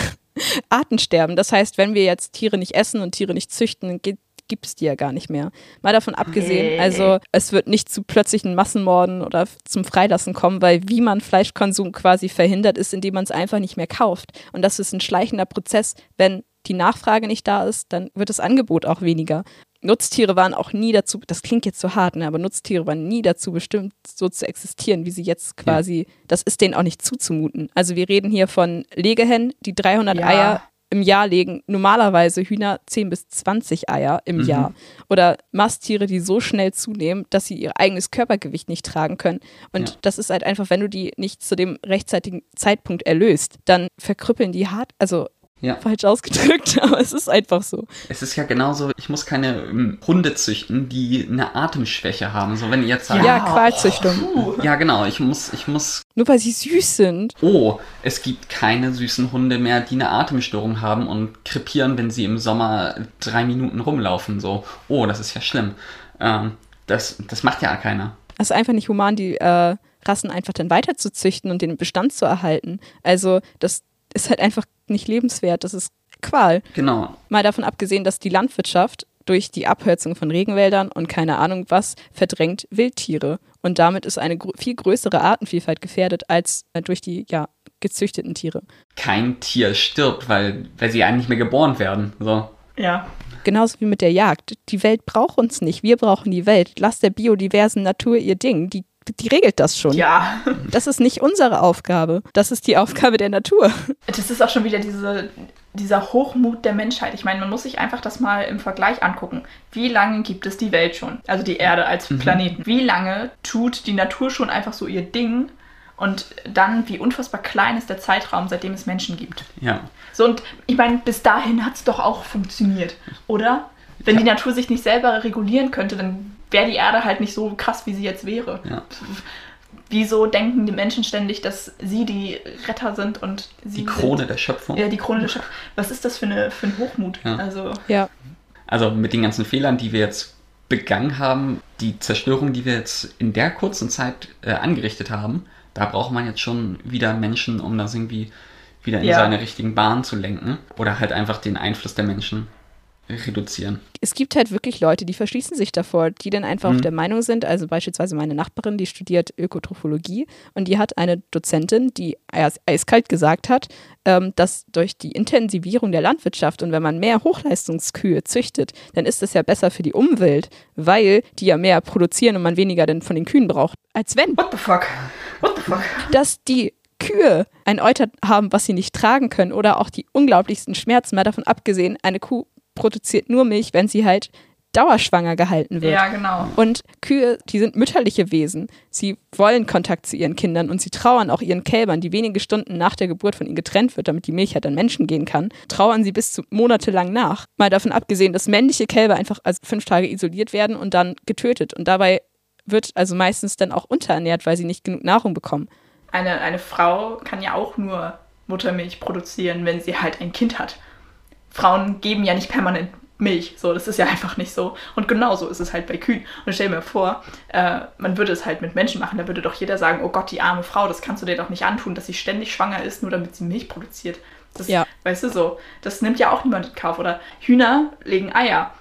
Artensterben. Das heißt, wenn wir jetzt Tiere nicht essen und Tiere nicht züchten, gibt es die ja gar nicht mehr. Mal davon abgesehen, also es wird nicht zu plötzlichen Massenmorden oder zum Freilassen kommen, weil wie man Fleischkonsum quasi verhindert ist, indem man es einfach nicht mehr kauft. Und das ist ein schleichender Prozess. Wenn die Nachfrage nicht da ist, dann wird das Angebot auch weniger. Nutztiere waren auch nie dazu, das klingt jetzt so hart, ne, aber Nutztiere waren nie dazu bestimmt, so zu existieren, wie sie jetzt quasi, das ist denen auch nicht zuzumuten. Also wir reden hier von Legehennen, die 300 Ja. Eier im Jahr legen, normalerweise Hühner 10 bis 20 Eier im Mhm. Jahr. Oder Masttiere, die so schnell zunehmen, dass sie ihr eigenes Körpergewicht nicht tragen können. Und Ja. das ist halt einfach, wenn du die nicht zu dem rechtzeitigen Zeitpunkt erlöst, dann verkrüppeln die hart, also Ja. Falsch ausgedrückt, <laughs> aber es ist einfach so. Es ist ja genauso, ich muss keine ähm, Hunde züchten, die eine Atemschwäche haben. So wenn ihr jetzt sagt, Ja, Qualzüchtung. Puh. ja genau, ich muss, ich muss, Nur weil sie süß sind. oh, es gibt keine süßen Hunde mehr, die eine Atemstörung haben und krepieren, wenn sie im Sommer drei Minuten rumlaufen. So, oh, das ist ja schlimm. Ähm, das, das macht ja keiner. Es ist einfach nicht human, die äh, Rassen einfach dann weiterzuzüchten und den Bestand zu erhalten. Also, das ist halt einfach nicht lebenswert. Das ist Qual. Genau. Mal davon abgesehen, dass die Landwirtschaft durch die Abholzung von Regenwäldern und keine Ahnung was verdrängt Wildtiere. Und damit ist eine gro viel größere Artenvielfalt gefährdet als äh, durch die ja, gezüchteten Tiere. Kein Tier stirbt, weil, weil sie eigentlich nicht mehr geboren werden. So. Ja. Genauso wie mit der Jagd. Die Welt braucht uns nicht. Wir brauchen die Welt. Lass der biodiversen Natur ihr Ding. Die, die regelt das schon. Ja. Das ist nicht unsere Aufgabe. Das ist die Aufgabe der Natur. Das ist auch schon wieder diese, dieser Hochmut der Menschheit. Ich meine, man muss sich einfach das mal im Vergleich angucken. Wie lange gibt es die Welt schon? Also die Erde als Planeten. Wie lange tut die Natur schon einfach so ihr Ding? Und dann, wie unfassbar klein ist der Zeitraum, seitdem es Menschen gibt. Ja. So, und ich meine, bis dahin hat es doch auch funktioniert, oder? Wenn die Natur sich nicht selber regulieren könnte, dann wäre die Erde halt nicht so krass, wie sie jetzt wäre. Ja. Wieso denken die Menschen ständig, dass sie die Retter sind und sie Die Krone sind, der Schöpfung. ja, die Krone der Schöpfung. Was ist das für, eine, für ein Hochmut? Ja. Also, Ja. Also mit den ganzen Fehlern, die wir jetzt begangen haben, die Zerstörung, die wir jetzt in der kurzen Zeit äh, angerichtet haben, da braucht man jetzt schon wieder Menschen, um das irgendwie wieder in Ja. seine richtigen Bahnen zu lenken. Oder halt einfach den Einfluss der Menschen reduzieren. es gibt halt wirklich Leute, die verschließen sich davor, die dann einfach Mhm. der Meinung sind, also beispielsweise meine Nachbarin, die studiert Ökotrophologie und die hat eine Dozentin, die eis- eiskalt gesagt hat, ähm, dass durch die Intensivierung der Landwirtschaft und wenn man mehr Hochleistungskühe züchtet, dann ist das ja besser für die Umwelt, weil die ja mehr produzieren und man weniger denn von den Kühen braucht, als wenn what the fuck? What the fuck? dass die Kühe ein Euter haben, was sie nicht tragen können oder auch die unglaublichsten Schmerzen, mal davon abgesehen, eine Kuh produziert nur Milch, wenn sie halt dauerschwanger gehalten wird. Ja, genau. Und Kühe, die sind mütterliche Wesen. Sie wollen Kontakt zu ihren Kindern und sie trauern auch ihren Kälbern, die wenige Stunden nach der Geburt von ihnen getrennt wird, damit die Milch halt an Menschen gehen kann, trauern sie bis zu monatelang nach. Mal davon abgesehen, dass männliche Kälber einfach als fünf Tage isoliert werden und dann getötet. Und dabei wird also meistens dann auch unterernährt, weil sie nicht genug Nahrung bekommen. Eine, eine Frau kann ja auch nur Muttermilch produzieren, wenn sie halt ein Kind hat. Frauen geben ja nicht permanent Milch. So, das ist ja einfach nicht so. Und genauso ist es halt bei Kühen. Und stell dir mir vor, äh, man würde es halt mit Menschen machen. Da würde doch jeder sagen, oh Gott, die arme Frau, das kannst du dir doch nicht antun, dass sie ständig schwanger ist, nur damit sie Milch produziert. Das, Ja. weißt du so, das nimmt ja auch niemand in Kauf. Oder Hühner legen Eier.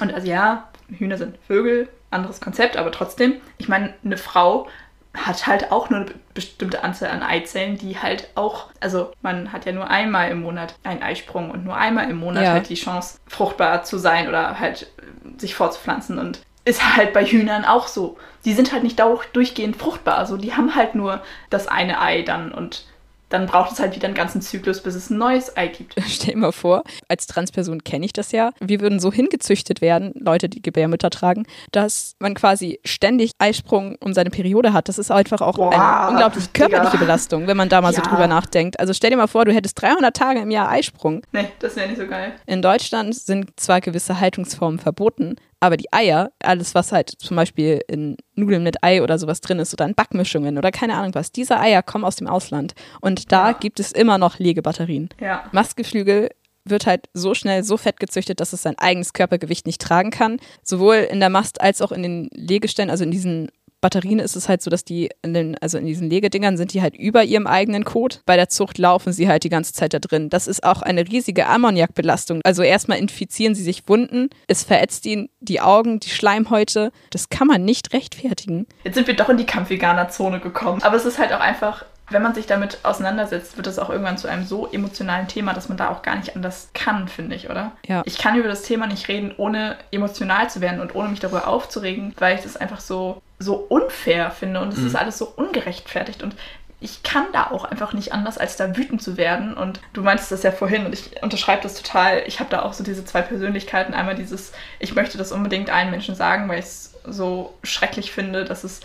Und also ja, Hühner sind Vögel, anderes Konzept, aber trotzdem, ich meine, eine Frau hat halt auch nur eine bestimmte Anzahl an Eizellen, die halt auch, also man hat ja nur einmal im Monat einen Eisprung und nur einmal im Monat Ja. halt die Chance, fruchtbar zu sein oder halt äh, sich fortzupflanzen und ist halt bei Hühnern auch so. Die sind halt nicht durchgehend fruchtbar, also die haben halt nur das eine Ei dann und dann braucht es halt wieder einen ganzen Zyklus, bis es ein neues Ei gibt. <laughs> Stell dir mal vor, als Transperson kenne ich das ja. Wir würden so hingezüchtet werden, Leute, die Gebärmütter tragen, dass man quasi ständig Eisprung um seine Periode hat. Das ist einfach auch Boah, eine unglaublich körperliche Belastung, wenn man da mal so Ja. drüber nachdenkt. Also stell dir mal vor, du hättest 300 Tage im Jahr Eisprung. Nee, das wäre nicht so geil. In Deutschland sind zwar gewisse Haltungsformen verboten, aber die Eier, alles was halt zum Beispiel in Nudeln mit Ei oder sowas drin ist oder in Backmischungen oder keine Ahnung was, diese Eier kommen aus dem Ausland und da Ja. gibt es immer noch Legebatterien. Ja. Mastgeflügel wird halt so schnell so fett gezüchtet, dass es sein eigenes Körpergewicht nicht tragen kann. Sowohl in der Mast als auch in den Legestellen, also in diesen Batterien ist es halt so, dass die in den, also in diesen Legedingern sind die halt über ihrem eigenen Kot. Bei der Zucht laufen sie halt die ganze Zeit da drin. Das ist auch eine riesige Ammoniakbelastung. Also erstmal infizieren sie sich Wunden, es verätzt ihnen die Augen, die Schleimhäute. Das kann man nicht rechtfertigen. Jetzt sind wir doch in die Kampfveganer-Zone gekommen. Aber es ist halt auch einfach, wenn man sich damit auseinandersetzt, wird es auch irgendwann zu einem so emotionalen Thema, dass man da auch gar nicht anders kann, finde ich, oder? Ja. Ich kann über das Thema nicht reden, ohne emotional zu werden und ohne mich darüber aufzuregen, weil ich das einfach so, so unfair finde und es ist alles so ungerechtfertigt und ich kann da auch einfach nicht anders, als da wütend zu werden. Und du meintest das ja vorhin und ich unterschreibe das total. Ich habe da auch so diese zwei Persönlichkeiten. Einmal dieses, ich möchte das unbedingt allen Menschen sagen, weil ich es so schrecklich finde, dass es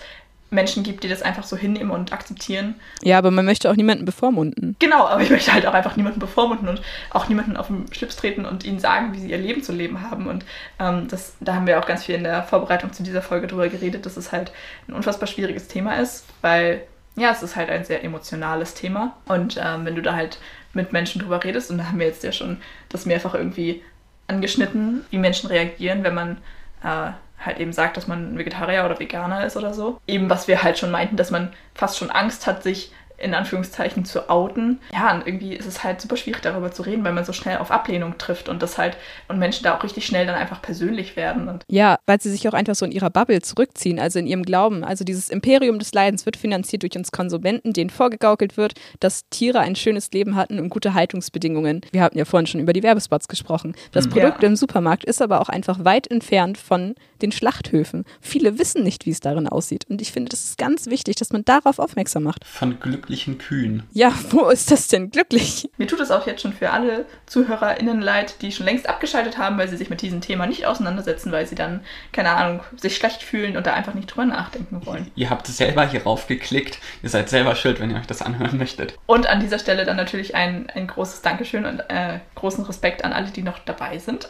Menschen gibt, die das einfach so hinnehmen und akzeptieren. Ja, aber man möchte auch niemanden bevormunden. Genau, aber ich möchte halt auch einfach niemanden bevormunden und auch niemanden auf den Schlips treten und ihnen sagen, wie sie ihr Leben zu leben haben. Und ähm, das, da haben wir auch ganz viel in der Vorbereitung zu dieser Folge drüber geredet, dass es halt ein unfassbar schwieriges Thema ist, weil ja, es ist halt ein sehr emotionales Thema. Und ähm, wenn du da halt mit Menschen drüber redest, und da haben wir jetzt ja schon das mehrfach irgendwie angeschnitten, wie Menschen reagieren, wenn man äh, halt eben sagt, dass man Vegetarier oder Veganer ist oder so. Eben was wir halt schon meinten, dass man fast schon Angst hat, sich in Anführungszeichen zu outen. Ja, und irgendwie ist es halt super schwierig darüber zu reden, weil man so schnell auf Ablehnung trifft und das halt und Menschen da auch richtig schnell dann einfach persönlich werden. Und ja, weil sie sich auch einfach so in ihrer Bubble zurückziehen, also in ihrem Glauben. Also dieses Imperium des Leidens wird finanziert durch uns Konsumenten, denen vorgegaukelt wird, dass Tiere ein schönes Leben hatten und gute Haltungsbedingungen. Wir hatten ja vorhin schon über die Werbespots gesprochen. Das mhm. Produkt ja. im Supermarkt ist aber auch einfach weit entfernt von den Schlachthöfen. Viele wissen nicht, wie es darin aussieht. Und ich finde, das ist ganz wichtig, dass man darauf aufmerksam macht. Von glücklichen Kühen. Ja, wo ist das denn glücklich? Mir tut es auch jetzt schon für alle ZuhörerInnen leid, die schon längst abgeschaltet haben, weil sie sich mit diesem Thema nicht auseinandersetzen, weil sie dann, keine Ahnung, sich schlecht fühlen und da einfach nicht drüber nachdenken wollen. Ihr habt selber hier raufgeklickt. Ihr seid selber schuld, wenn ihr euch das anhören möchtet. Und an dieser Stelle dann natürlich ein, ein großes Dankeschön und äh, großen Respekt an alle, die noch dabei sind.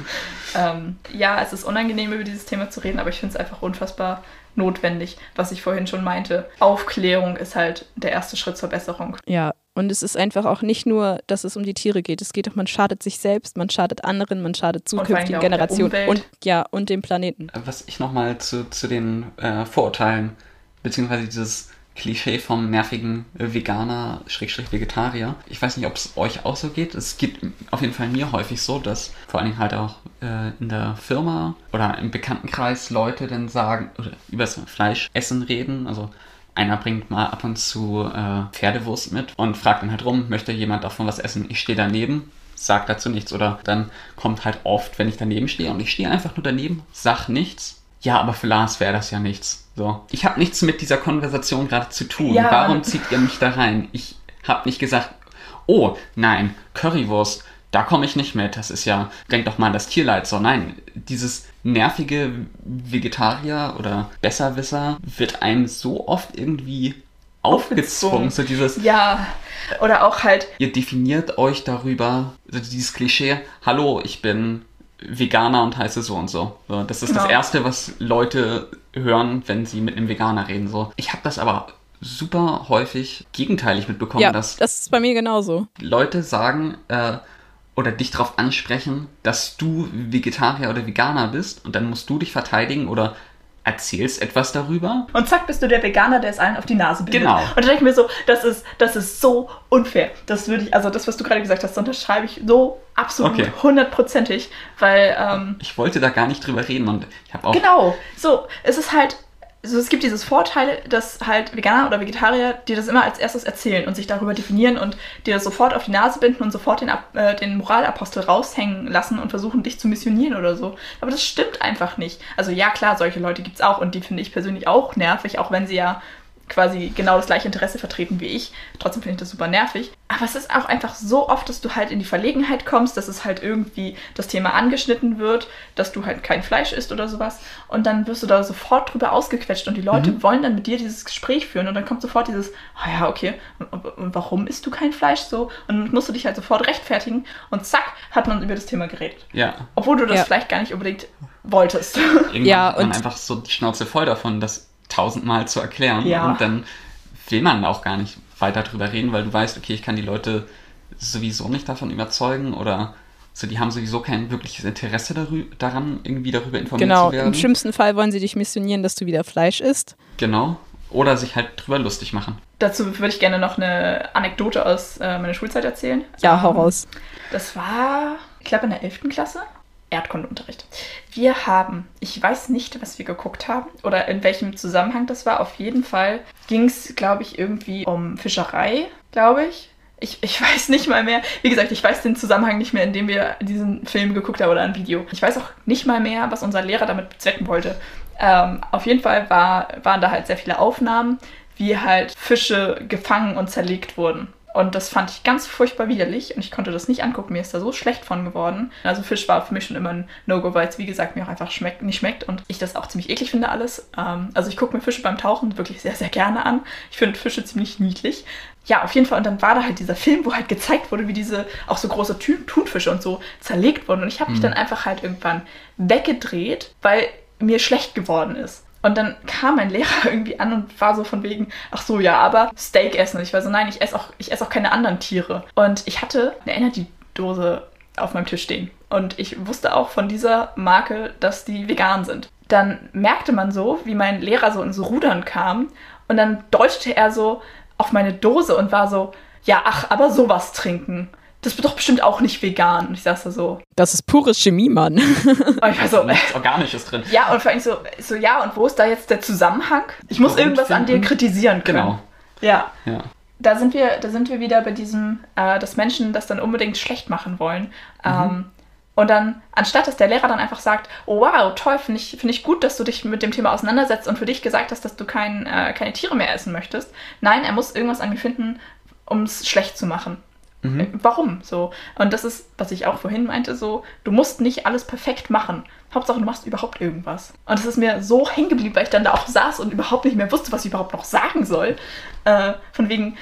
<laughs> ähm, ja, es ist unangenehm, über dieses Thema zu reden, aber ich finde es einfach unfassbar notwendig, was ich vorhin schon meinte. Aufklärung ist halt der erste Schritt zur Besserung. Ja, und es ist einfach auch nicht nur, dass es um die Tiere geht. Es geht auch, man schadet sich selbst, man schadet anderen, man schadet zukünftigen Generationen und ja, und dem Planeten. Was ich nochmal zu, zu den äh, Vorurteilen, beziehungsweise dieses Klischee vom nervigen Veganer, Schrägstrich Vegetarier. Ich weiß nicht, ob es euch auch so geht. Es gibt auf jeden Fall mir häufig so, dass vor allen Dingen halt auch äh, in der Firma oder im Bekanntenkreis Leute dann sagen, oder über das Fleischessen reden. Also einer bringt mal ab und zu äh, Pferdewurst mit und fragt dann halt rum, möchte jemand davon was essen? Ich stehe daneben, sag dazu nichts. Oder dann kommt halt oft, wenn ich daneben stehe und ich stehe einfach nur daneben, sag nichts. Ja, aber für Lars wäre das ja nichts. So. Ich habe nichts mit dieser Konversation gerade zu tun. Ja. Warum zieht ihr mich da rein? Ich habe nicht gesagt, oh nein, Currywurst, da komme ich nicht mit. Das ist ja, denk doch mal an das Tierleid. So, nein, dieses nervige Vegetarier oder Besserwisser wird einem so oft irgendwie aufgezwungen. So dieses. Ja. Oder auch halt. Ihr definiert euch darüber, also dieses Klischee, hallo, ich bin Veganer und heiße so und so. so das ist genau. das Erste, was Leute hören, wenn sie mit einem Veganer reden. So. Ich habe das aber super häufig gegenteilig mitbekommen, ja, dass das ist bei mir genauso. Leute sagen äh, oder dich darauf ansprechen, dass du Vegetarier oder Veganer bist und dann musst du dich verteidigen oder erzählst etwas darüber. Und zack, bist du der Veganer, der es allen auf die Nase bindet. Genau. Und da denke ich mir so, das ist, das ist so unfair. Das würde ich, also das, was du gerade gesagt hast, unterschreibe ich so absolut hundertprozentig, okay. weil... Ähm, ich wollte da gar nicht drüber reden und ich habe auch... Genau, so, es ist halt also es gibt dieses Vorteil, dass halt Veganer oder Vegetarier dir das immer als erstes erzählen und sich darüber definieren und dir das sofort auf die Nase binden und sofort den, äh, den Moralapostel raushängen lassen und versuchen, dich zu missionieren oder so. Aber das stimmt einfach nicht. Also ja, klar, solche Leute gibt es auch und die finde ich persönlich auch nervig, auch wenn sie ja quasi genau das gleiche Interesse vertreten wie ich. Trotzdem finde ich das super nervig. Aber es ist auch einfach so oft, dass du halt in die Verlegenheit kommst, dass es halt irgendwie das Thema angeschnitten wird, dass du halt kein Fleisch isst oder sowas. Und dann wirst du da sofort drüber ausgequetscht und die Leute mhm. wollen dann mit dir dieses Gespräch führen und dann kommt sofort dieses, ah ja, okay, und, und warum isst du kein Fleisch so? Und dann musst du dich halt sofort rechtfertigen und zack, hat man über das Thema geredet. Ja. Obwohl du das ja. vielleicht gar nicht unbedingt wolltest. Irgendwann ja, und man einfach so die Schnauze voll davon, dass tausendmal zu erklären. Ja. Und dann will man auch gar nicht weiter drüber reden, weil du weißt, okay, ich kann die Leute sowieso nicht davon überzeugen oder so, die haben sowieso kein wirkliches Interesse daran, irgendwie darüber informiert genau, zu werden. Genau, im schlimmsten Fall wollen sie dich missionieren, dass du wieder Fleisch isst. Genau. Oder sich halt drüber lustig machen. Dazu würde ich gerne noch eine Anekdote aus äh, meiner Schulzeit erzählen. Ja, hau ähm, raus. Das war, ich glaube, in der 11. Klasse. Erdkundeunterricht. Wir haben, ich weiß nicht, was wir geguckt haben oder in welchem Zusammenhang das war. Auf jeden Fall ging es, glaube ich, irgendwie um Fischerei, glaube ich. Ich, ich <laughs> weiß nicht mal mehr. Wie gesagt, ich weiß den Zusammenhang nicht mehr, in dem wir diesen Film geguckt haben oder ein Video. Ich weiß auch nicht mal mehr, was unser Lehrer damit bezwecken wollte. Ähm, auf jeden Fall war, waren da halt sehr viele Aufnahmen, wie halt Fische gefangen und zerlegt wurden. Und das fand ich ganz furchtbar widerlich und ich konnte das nicht angucken. Mir ist da so schlecht von geworden. Also Fisch war für mich schon immer ein No-Go, weil es wie gesagt mir auch einfach schmeckt, nicht schmeckt und ich das auch ziemlich eklig finde alles. Ähm, also ich gucke mir Fische beim Tauchen wirklich sehr, sehr gerne an. Ich finde Fische ziemlich niedlich. Ja, auf jeden Fall. Und dann war da halt dieser Film, wo halt gezeigt wurde, wie diese auch so große Thunfische und so zerlegt wurden. Und ich habe mich mhm. dann einfach halt irgendwann weggedreht, weil mir schlecht geworden ist. Und dann kam mein Lehrer <laughs> irgendwie an und war so von wegen, ach so, ja, aber Steak essen. Ich war so, nein, ich esse auch, ich esse auch keine anderen Tiere. Und ich hatte eine Energy-Dose auf meinem Tisch stehen. Und ich wusste auch von dieser Marke, dass die vegan sind. Dann merkte man so, wie mein Lehrer so ins Rudern kam. Und dann deutete er so auf meine Dose und war so, ja, ach, aber sowas trinken das wird doch bestimmt auch nicht vegan. Und ich saß da so. Das ist pure Chemie, Mann. Und ich war so, nichts Organisches drin. Ja, und vor allem so, so, ja, und wo ist da jetzt der Zusammenhang? Ich muss Grund irgendwas finden. an dir kritisieren können. Genau. Ja. ja. Da sind wir, da sind wir wieder bei diesem, äh, dass Menschen das dann unbedingt schlecht machen wollen. Mhm. Ähm, und dann, anstatt dass der Lehrer dann einfach sagt, oh wow, toll, finde ich, find ich gut, dass du dich mit dem Thema auseinandersetzt und für dich gesagt hast, dass du kein, äh, keine Tiere mehr essen möchtest. Nein, er muss irgendwas an mir finden, um es schlecht zu machen. Mhm. Äh, warum? So. Und das ist, was ich auch vorhin meinte, so, du musst nicht alles perfekt machen. Hauptsache, du machst überhaupt irgendwas. Und das ist mir so hängen geblieben, weil ich dann da auch saß und überhaupt nicht mehr wusste, was ich überhaupt noch sagen soll. Äh, von wegen,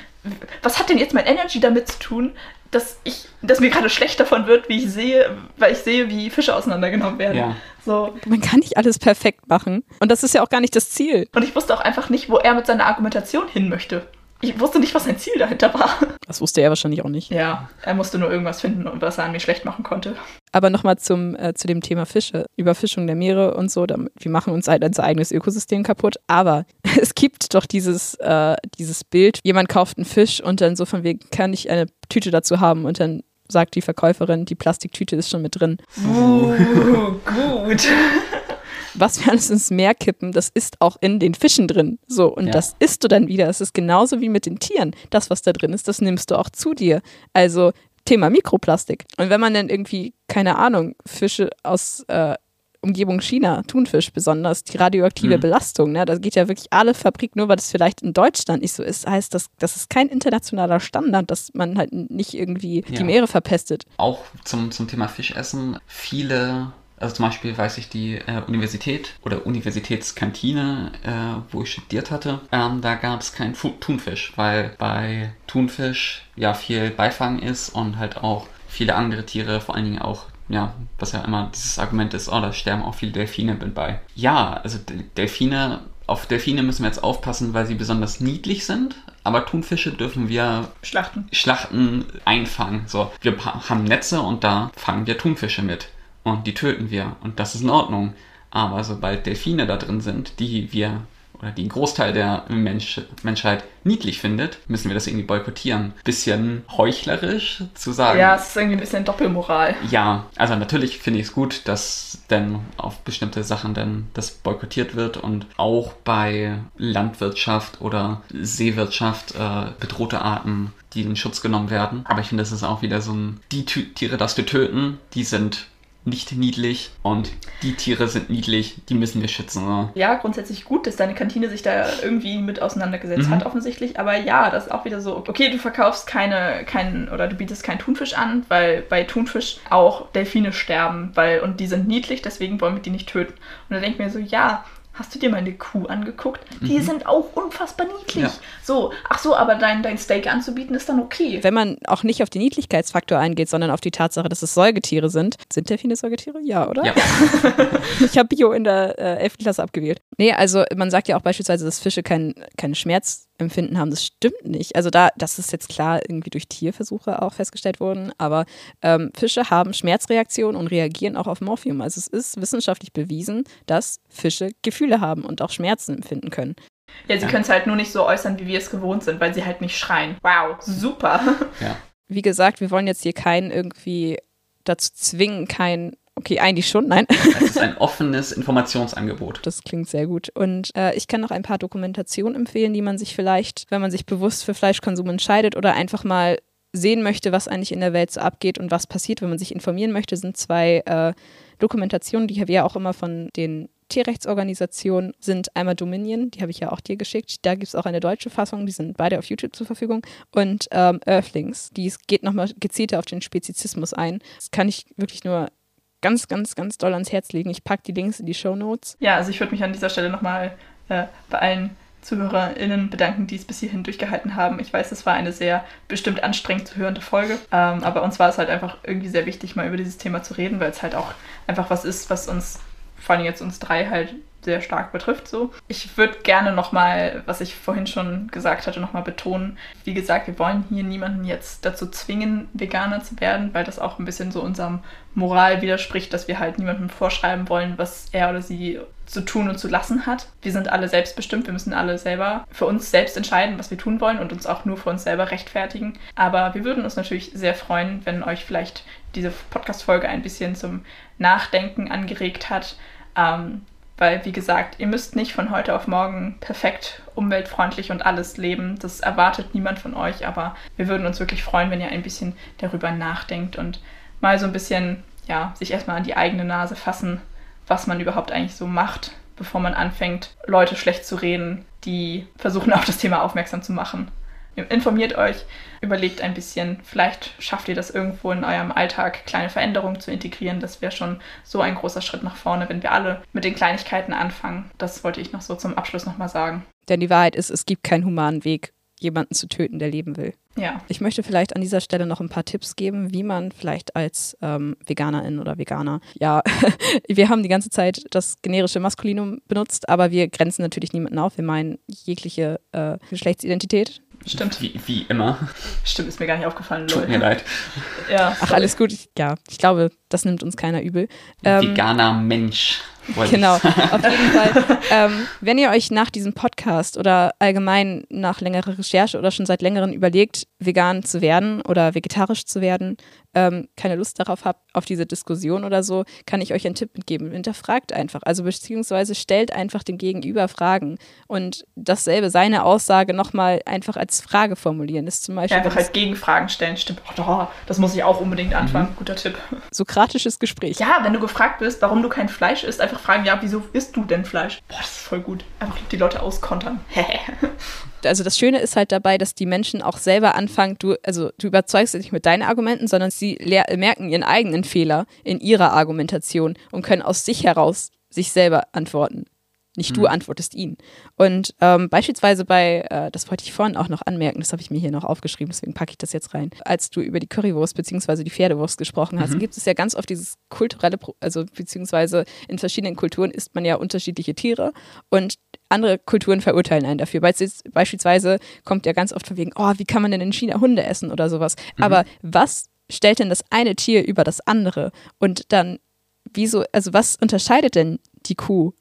was hat denn jetzt mein Energy damit zu tun, dass ich, dass mir gerade schlecht davon wird, wie ich sehe, weil ich sehe, wie Fische auseinandergenommen werden. Ja. So. Man kann nicht alles perfekt machen. Und das ist ja auch gar nicht das Ziel. Und ich wusste auch einfach nicht, wo er mit seiner Argumentation hin möchte. Ich wusste nicht, was sein Ziel dahinter war. Das wusste er wahrscheinlich auch nicht. Ja, er musste nur irgendwas finden, was er an mir schlecht machen konnte. Aber nochmal zum äh, zu dem Thema Fische, Überfischung der Meere und so. Damit, wir machen uns halt unser eigenes Ökosystem kaputt. Aber <laughs> es gibt doch dieses, äh, dieses Bild, jemand kauft einen Fisch und dann so von wegen, kann ich eine Tüte dazu haben und dann sagt die Verkäuferin, die Plastiktüte ist schon mit drin. Uh, <laughs> gut was wir alles ins Meer kippen, das ist auch in den Fischen drin. So, und ja. das isst du dann wieder. Es ist genauso wie mit den Tieren. Das, was da drin ist, das nimmst du auch zu dir. Also Thema Mikroplastik. Und wenn man dann irgendwie, keine Ahnung, Fische aus äh, Umgebung China, Thunfisch besonders, die radioaktive mhm. Belastung, ne, da geht ja wirklich alle Fabrik, nur weil das vielleicht in Deutschland nicht so ist, heißt das, das ist kein internationaler Standard, dass man halt nicht irgendwie ja. die Meere verpestet. Auch zum, zum Thema Fischessen, viele also zum Beispiel weiß ich die äh, Universität oder Universitätskantine, äh, wo ich studiert hatte, ähm, da gab es keinen Fu Thunfisch, weil bei Thunfisch ja viel Beifang ist und halt auch viele andere Tiere, vor allen Dingen auch ja, was ja immer dieses Argument ist, oh, da sterben auch viele Delfine mit bei. Ja, also Delfine, auf Delfine müssen wir jetzt aufpassen, weil sie besonders niedlich sind, aber Thunfische dürfen wir schlachten, schlachten einfangen. So, wir haben Netze und da fangen wir Thunfische mit und die töten wir und das ist in Ordnung. Aber sobald Delfine da drin sind, die wir oder die ein Großteil der Mensch, Menschheit niedlich findet, müssen wir das irgendwie boykottieren. Bisschen heuchlerisch zu sagen. Ja, es ist irgendwie ein bisschen Doppelmoral. Ja, also natürlich finde ich es gut, dass denn auf bestimmte Sachen dann das boykottiert wird und auch bei Landwirtschaft oder Seewirtschaft äh, bedrohte Arten, die in Schutz genommen werden. Aber ich finde, das ist auch wieder so ein, die Tiere, das wir töten, die sind nicht niedlich und die Tiere sind niedlich, die müssen wir schützen. Oder? Ja, grundsätzlich gut, dass deine Kantine sich da irgendwie mit auseinandergesetzt mhm. hat, offensichtlich. Aber ja, das ist auch wieder so, okay, du verkaufst keine, keinen oder du bietest keinen Thunfisch an, weil bei Thunfisch auch Delfine sterben, weil und die sind niedlich, deswegen wollen wir die nicht töten. Und da denke ich mir so, ja, Hast du dir meine Kuh angeguckt? Die mhm. sind auch unfassbar niedlich. Ja. So, ach so, aber dein, dein Steak anzubieten ist dann okay. Wenn man auch nicht auf den Niedlichkeitsfaktor eingeht, sondern auf die Tatsache, dass es Säugetiere sind. Sind Delfine Säugetiere? Ja, oder? Ja. <laughs> ich habe Bio in der äh, 11. Klasse abgewählt. Nee, also man sagt ja auch beispielsweise, dass Fische keinen kein Schmerz Empfinden haben. Das stimmt nicht. Also da, das ist jetzt klar irgendwie durch Tierversuche auch festgestellt worden, aber ähm, Fische haben Schmerzreaktionen und reagieren auch auf Morphium. Also es ist wissenschaftlich bewiesen, dass Fische Gefühle haben und auch Schmerzen empfinden können. Ja, sie ja. können es halt nur nicht so äußern, wie wir es gewohnt sind, weil sie halt nicht schreien. Wow, super. Ja. Wie gesagt, wir wollen jetzt hier keinen irgendwie dazu zwingen, kein Okay, eigentlich schon, nein. Es ist ein offenes Informationsangebot. Das klingt sehr gut. Und äh, ich kann noch ein paar Dokumentationen empfehlen, die man sich vielleicht, wenn man sich bewusst für Fleischkonsum entscheidet oder einfach mal sehen möchte, was eigentlich in der Welt so abgeht und was passiert, wenn man sich informieren möchte, sind zwei äh, Dokumentationen, die wir ja auch immer von den Tierrechtsorganisationen sind einmal Dominion, die habe ich ja auch dir geschickt. Da gibt es auch eine deutsche Fassung, die sind beide auf YouTube zur Verfügung. Und ähm, Earthlings, die geht nochmal gezielter auf den Spezizismus ein. Das kann ich wirklich nur ganz, ganz, ganz doll ans Herz legen. Ich packe die Links in die Show Notes. Ja, also ich würde mich an dieser Stelle nochmal äh, bei allen ZuhörerInnen bedanken, die es bis hierhin durchgehalten haben. Ich weiß, es war eine sehr bestimmt anstrengend zu hörende Folge, ähm, aber uns war es halt einfach irgendwie sehr wichtig, mal über dieses Thema zu reden, weil es halt auch einfach was ist, was uns, vor allem jetzt uns drei, halt sehr stark betrifft. So. Ich würde gerne nochmal, was ich vorhin schon gesagt hatte, nochmal betonen. Wie gesagt, wir wollen hier niemanden jetzt dazu zwingen, Veganer zu werden, weil das auch ein bisschen so unserem Moral widerspricht, dass wir halt niemandem vorschreiben wollen, was er oder sie zu tun und zu lassen hat. Wir sind alle selbstbestimmt, wir müssen alle selber für uns selbst entscheiden, was wir tun wollen und uns auch nur für uns selber rechtfertigen. Aber wir würden uns natürlich sehr freuen, wenn euch vielleicht diese Podcast-Folge ein bisschen zum Nachdenken angeregt hat. Ähm, weil, wie gesagt, ihr müsst nicht von heute auf morgen perfekt, umweltfreundlich und alles leben. Das erwartet niemand von euch, aber wir würden uns wirklich freuen, wenn ihr ein bisschen darüber nachdenkt und mal so ein bisschen, ja, sich erstmal an die eigene Nase fassen, was man überhaupt eigentlich so macht, bevor man anfängt, Leute schlecht zu reden, die versuchen, <laughs> auf das Thema aufmerksam zu machen. Informiert euch, überlegt ein bisschen, vielleicht schafft ihr das irgendwo in eurem Alltag, kleine Veränderungen zu integrieren. Das wäre schon so ein großer Schritt nach vorne, wenn wir alle mit den Kleinigkeiten anfangen. Das wollte ich noch so zum Abschluss nochmal sagen. Denn die Wahrheit ist, es gibt keinen humanen Weg, jemanden zu töten, der leben will. Ja. Ich möchte vielleicht an dieser Stelle noch ein paar Tipps geben, wie man vielleicht als ähm, Veganerin oder Veganer, ja, <laughs> wir haben die ganze Zeit das generische Maskulinum benutzt, aber wir grenzen natürlich niemanden auf. Wir meinen jegliche äh, Geschlechtsidentität. Stimmt. Wie, wie immer. Stimmt, ist mir gar nicht aufgefallen. Tut lol. mir leid. Ja, Ach, alles gut. Ich, ja, ich glaube, das nimmt uns keiner übel. Ähm, Veganer Mensch. wollte ich Genau, <laughs> auf jeden Fall. Ähm, wenn ihr euch nach diesem Podcast oder allgemein nach längerer Recherche oder schon seit längerem überlegt, vegan zu werden oder vegetarisch zu werden, ähm, keine Lust darauf habt, auf diese Diskussion oder so, kann ich euch einen Tipp mitgeben. Hinterfragt einfach, also beziehungsweise stellt einfach dem Gegenüber Fragen und dasselbe, seine Aussage nochmal einfach als Frage formulieren. Das ist zum Beispiel Ja, einfach halt Gegenfragen stellen. Stimmt. Oh, doch, das muss ich auch unbedingt anfangen. Guter Tipp. Sokratisches Gespräch. Ja, wenn du gefragt bist, warum du kein Fleisch isst, einfach fragen, ja, wieso isst du denn Fleisch? Boah, das ist voll gut. Einfach die Leute auskontern. <laughs> also das Schöne ist halt dabei, dass die Menschen auch selber anfangen, du, also du überzeugst sie nicht mit deinen Argumenten, sondern sie merken ihren eigenen Fehler in ihrer Argumentation und können aus sich heraus sich selber antworten. Nicht du antwortest ihnen. Und ähm, beispielsweise bei, äh, das wollte ich vorhin auch noch anmerken, das habe ich mir hier noch aufgeschrieben, deswegen packe ich das jetzt rein. Als du über die Currywurst bzw. die Pferdewurst gesprochen hast, gibt es ja ganz oft dieses kulturelle, Pro also beziehungsweise in verschiedenen Kulturen isst man ja unterschiedliche Tiere und andere Kulturen verurteilen einen dafür. Beisp- Beispielsweise kommt ja ganz oft von wegen, oh, wie kann man denn in China Hunde essen oder sowas. Aber was stellt denn das eine Tier über das andere? Und dann, wieso, also was unterscheidet denn die Kuh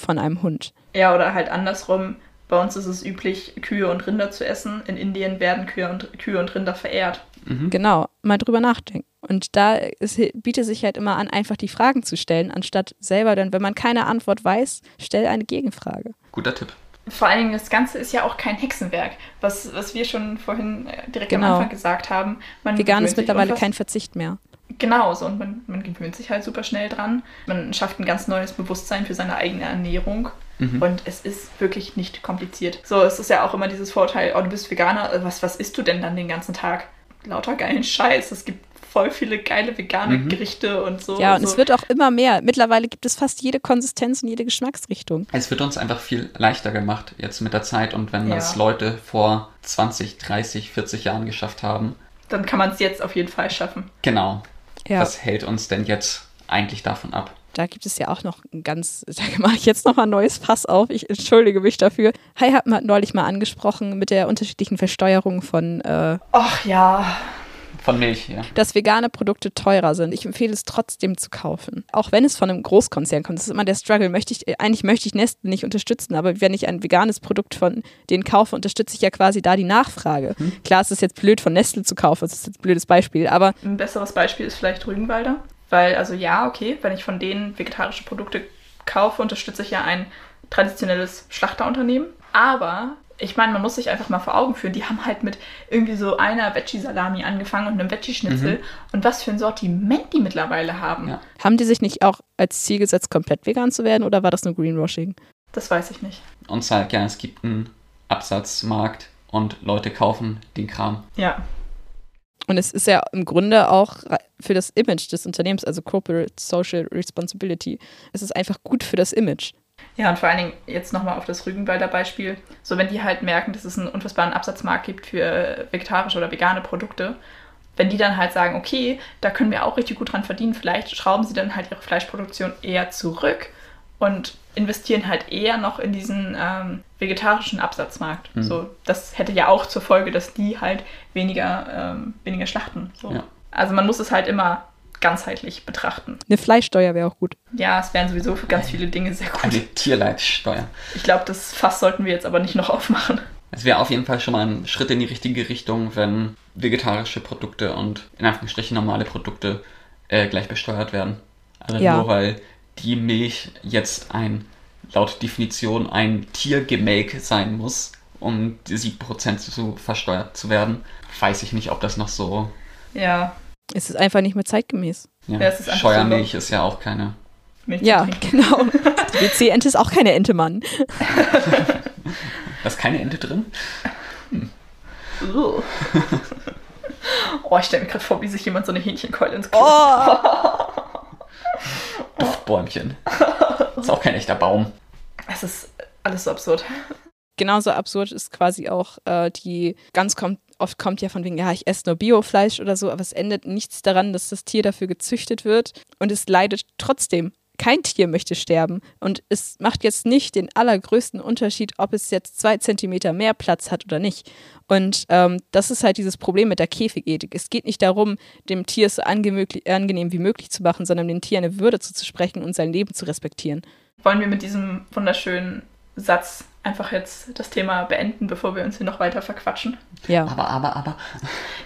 von einem Hund? ja, oder halt andersrum. Bei uns ist es üblich, Kühe und Rinder zu essen. In Indien werden Kühe und, Kühe und Rinder verehrt. Genau, mal drüber nachdenken. Und da es bietet sich halt immer an, einfach die Fragen zu stellen, anstatt selber dann, wenn man keine Antwort weiß, stell eine Gegenfrage. Guter Tipp. Vor allen Dingen, das Ganze ist ja auch kein Hexenwerk. Was, was wir schon vorhin äh, direkt am Genau. Anfang gesagt haben. Man Vegan ist mittlerweile kein Verzicht mehr. Genau, so und man, man gewöhnt sich halt super schnell dran. Man schafft ein ganz neues Bewusstsein für seine eigene Ernährung. Und es ist wirklich nicht kompliziert. So, es ist ja auch immer dieses Vorteil, oh, du bist Veganer, äh, was, was isst du denn dann den ganzen Tag? Lauter geilen Scheiß. Es gibt voll viele geile vegane Gerichte und so. Ja, und so. es wird auch immer mehr. Mittlerweile gibt es fast jede Konsistenz und jede Geschmacksrichtung. Es wird uns einfach viel leichter gemacht jetzt mit der Zeit und wenn Ja. das Leute vor 20, 30, 40 Jahren geschafft haben, Dann kann man es jetzt auf jeden Fall schaffen. genau. Ja. Was hält uns denn jetzt eigentlich davon ab? Da gibt es ja auch noch ein ganz, <laughs> da mache ich jetzt noch mal ein neues Fass auf. Ich entschuldige mich dafür. Hi hat man neulich mal angesprochen mit der unterschiedlichen Versteuerung von, äh, Ach ja. Von Milch, ja. dass vegane Produkte teurer sind. Ich empfehle es trotzdem zu kaufen. Auch wenn es von einem Großkonzern kommt. Das ist immer der Struggle. Möchte ich, eigentlich möchte ich Nestle nicht unterstützen, aber wenn ich ein veganes Produkt von denen kaufe, unterstütze ich ja quasi da die Nachfrage. Klar, es ist jetzt blöd von Nestle zu kaufen, das ist jetzt ein blödes Beispiel, aber Ein besseres Beispiel ist vielleicht Rügenwalder. Weil, also ja, okay, wenn ich von denen vegetarische Produkte kaufe, unterstütze ich ja ein traditionelles Schlachterunternehmen. Aber ich meine, man muss sich einfach mal vor Augen führen, die haben halt mit irgendwie so einer Veggie-Salami angefangen und einem Veggie-Schnitzel. Mhm. Und was für ein Sortiment die mittlerweile haben, Ja. Haben die sich nicht auch als Ziel gesetzt, komplett vegan zu werden oder war das nur Greenwashing? das weiß ich nicht. Und sagt, ja, es gibt einen Absatzmarkt und Leute kaufen den Kram. Ja, Und es ist ja im Grunde auch für das Image des Unternehmens, also Corporate Social Responsibility, es ist einfach gut für das Image. Ja, und vor allen Dingen jetzt nochmal auf das Rügenwalder Beispiel. So, wenn die halt merken, dass es einen unfassbaren Absatzmarkt gibt für vegetarische oder vegane Produkte, wenn die dann halt sagen, okay, da können wir auch richtig gut dran verdienen, vielleicht schrauben sie dann halt ihre Fleischproduktion eher zurück und investieren halt eher noch in diesen ähm, vegetarischen Absatzmarkt. Mhm. So, das hätte ja auch zur Folge, dass die halt weniger, ähm, weniger schlachten. So. Ja. Also man muss es halt immer ganzheitlich betrachten. Eine Fleischsteuer wäre auch gut. Ja, es wären sowieso für ganz viele Dinge sehr gut. Eine Tierleitsteuer. Ich glaube, das Fass sollten wir jetzt aber nicht noch aufmachen. Es wäre auf jeden Fall schon mal ein Schritt in die richtige Richtung, wenn vegetarische Produkte und in Anführungsstrichen normale Produkte äh, gleich besteuert werden. Also Ja. nur weil die Milch jetzt ein, laut Definition, ein Tiergemälk sein muss, um die 7% zu versteuert zu werden, weiß ich nicht, ob das noch so. Ja, Es ist einfach nicht mehr zeitgemäß. Ja, Ja, es ist einfach Scheuermilch ist ja auch keine. Milch Ja, genau. <laughs> Die WC-Ente ist auch keine Ente, Mann. Da ist keine Ente drin? Ugh. Oh, ich stelle mir gerade vor, wie sich jemand so eine Hähnchenkeule ins Klo. Oh! <laughs> Duftbäumchen. Ist auch kein echter Baum. Es ist alles so absurd. Genauso absurd ist quasi auch äh, die, ganz kommt, oft kommt ja von wegen, ja, ich esse nur Biofleisch oder so, aber es endet nichts daran, dass das Tier dafür gezüchtet wird und es leidet trotzdem. Kein Tier möchte sterben und es macht jetzt nicht den allergrößten Unterschied, ob es jetzt zwei Zentimeter mehr Platz hat oder nicht. Und ähm, das ist halt dieses Problem mit der Käfigethik. Es geht nicht darum, dem Tier es so angenehm wie möglich zu machen, sondern dem Tier eine Würde zuzusprechen und sein Leben zu respektieren. Wollen wir mit diesem wunderschönen Satz einfach jetzt das Thema beenden, bevor wir uns hier noch weiter verquatschen? Ja. Aber, aber, aber.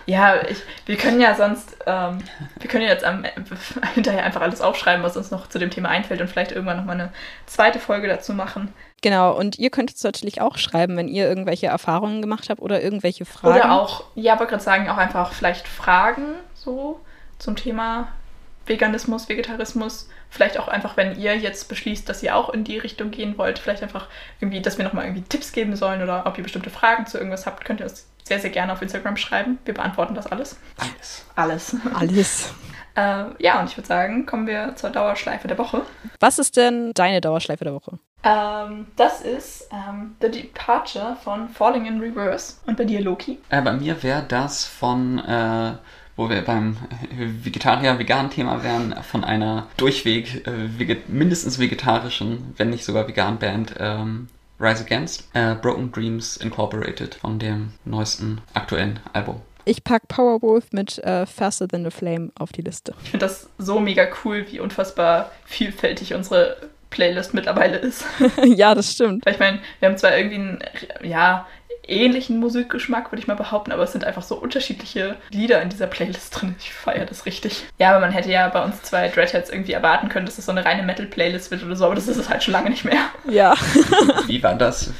Ja, ich, wir können ja sonst, ähm, wir können ja jetzt am, <laughs> hinterher einfach alles aufschreiben, was uns noch zu dem Thema einfällt und vielleicht irgendwann nochmal eine zweite Folge dazu machen. Genau, und ihr könnt es natürlich auch schreiben, wenn ihr irgendwelche Erfahrungen gemacht habt oder irgendwelche Fragen. Oder auch, ja, wollte gerade sagen, auch einfach vielleicht Fragen so zum Thema Veganismus, Vegetarismus. Vielleicht auch einfach, wenn ihr jetzt beschließt, dass ihr auch in die Richtung gehen wollt, vielleicht einfach irgendwie, dass wir nochmal irgendwie Tipps geben sollen oder ob ihr bestimmte Fragen zu irgendwas habt, könnt ihr uns sehr, sehr gerne auf Instagram schreiben. Wir beantworten das alles. Alles. Alles. Alles. <laughs> äh, ja, und ich würde sagen, kommen wir zur Dauerschleife der Woche. Was ist denn deine Dauerschleife der Woche? Ähm, das ist ähm, The Departure von Falling in Reverse. Und bei dir, Loki? Äh, bei mir wäre das von, äh, wo wir beim Vegetarier-Vegan-Thema wären, von einer durchweg äh, veget mindestens vegetarischen, wenn nicht sogar vegan Band, ähm, Rise Against, äh, Broken Dreams Incorporated von dem neuesten aktuellen Album. Ich pack Powerwolf mit äh, Faster Than a Flame auf die Liste. Ich finde das so mega cool, wie unfassbar vielfältig unsere Playlist mittlerweile ist. <laughs> ja, das stimmt. Weil ich meine, wir haben zwar irgendwie einen, ja, ähnlichen Musikgeschmack, würde ich mal behaupten, aber es sind einfach so unterschiedliche Lieder in dieser Playlist drin. Ich feiere das richtig. Ja, aber man hätte ja bei uns zwei Dreadheads irgendwie erwarten können, dass es so eine reine Metal-Playlist wird oder so, aber das ist es halt schon lange nicht mehr. Ja. <laughs> Wie war das?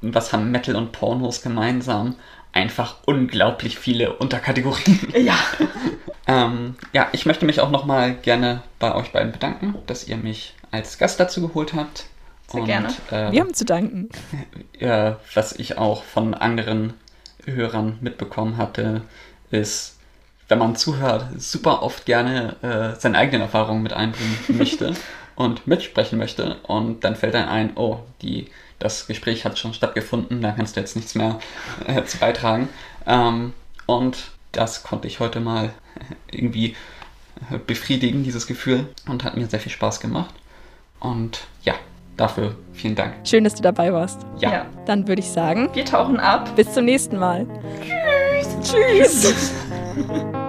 Was haben Metal und Pornos gemeinsam? Einfach unglaublich viele Unterkategorien. Ja. <laughs> Ähm, ja, ich möchte mich auch nochmal gerne bei euch beiden bedanken, dass ihr mich als Gast dazu geholt habt. Sehr gerne. Äh, Wir haben zu danken. <laughs> äh, was ich auch von anderen Hörern mitbekommen hatte, ist, wenn man zuhört, super oft gerne äh, seine eigenen Erfahrungen mit einbringen <laughs> möchte und mitsprechen möchte. Und dann fällt einem ein, oh, die, das Gespräch hat schon stattgefunden, da kannst du jetzt nichts mehr äh, zu beitragen. Ähm, und das konnte ich heute mal <laughs> irgendwie befriedigen, dieses Gefühl, und hat mir sehr viel Spaß gemacht. Und dafür vielen Dank. Schön, dass du dabei warst. Ja. ja. Dann würde ich sagen, Wir tauchen ab. bis zum nächsten Mal. Tschüss. Tschüss. <laughs>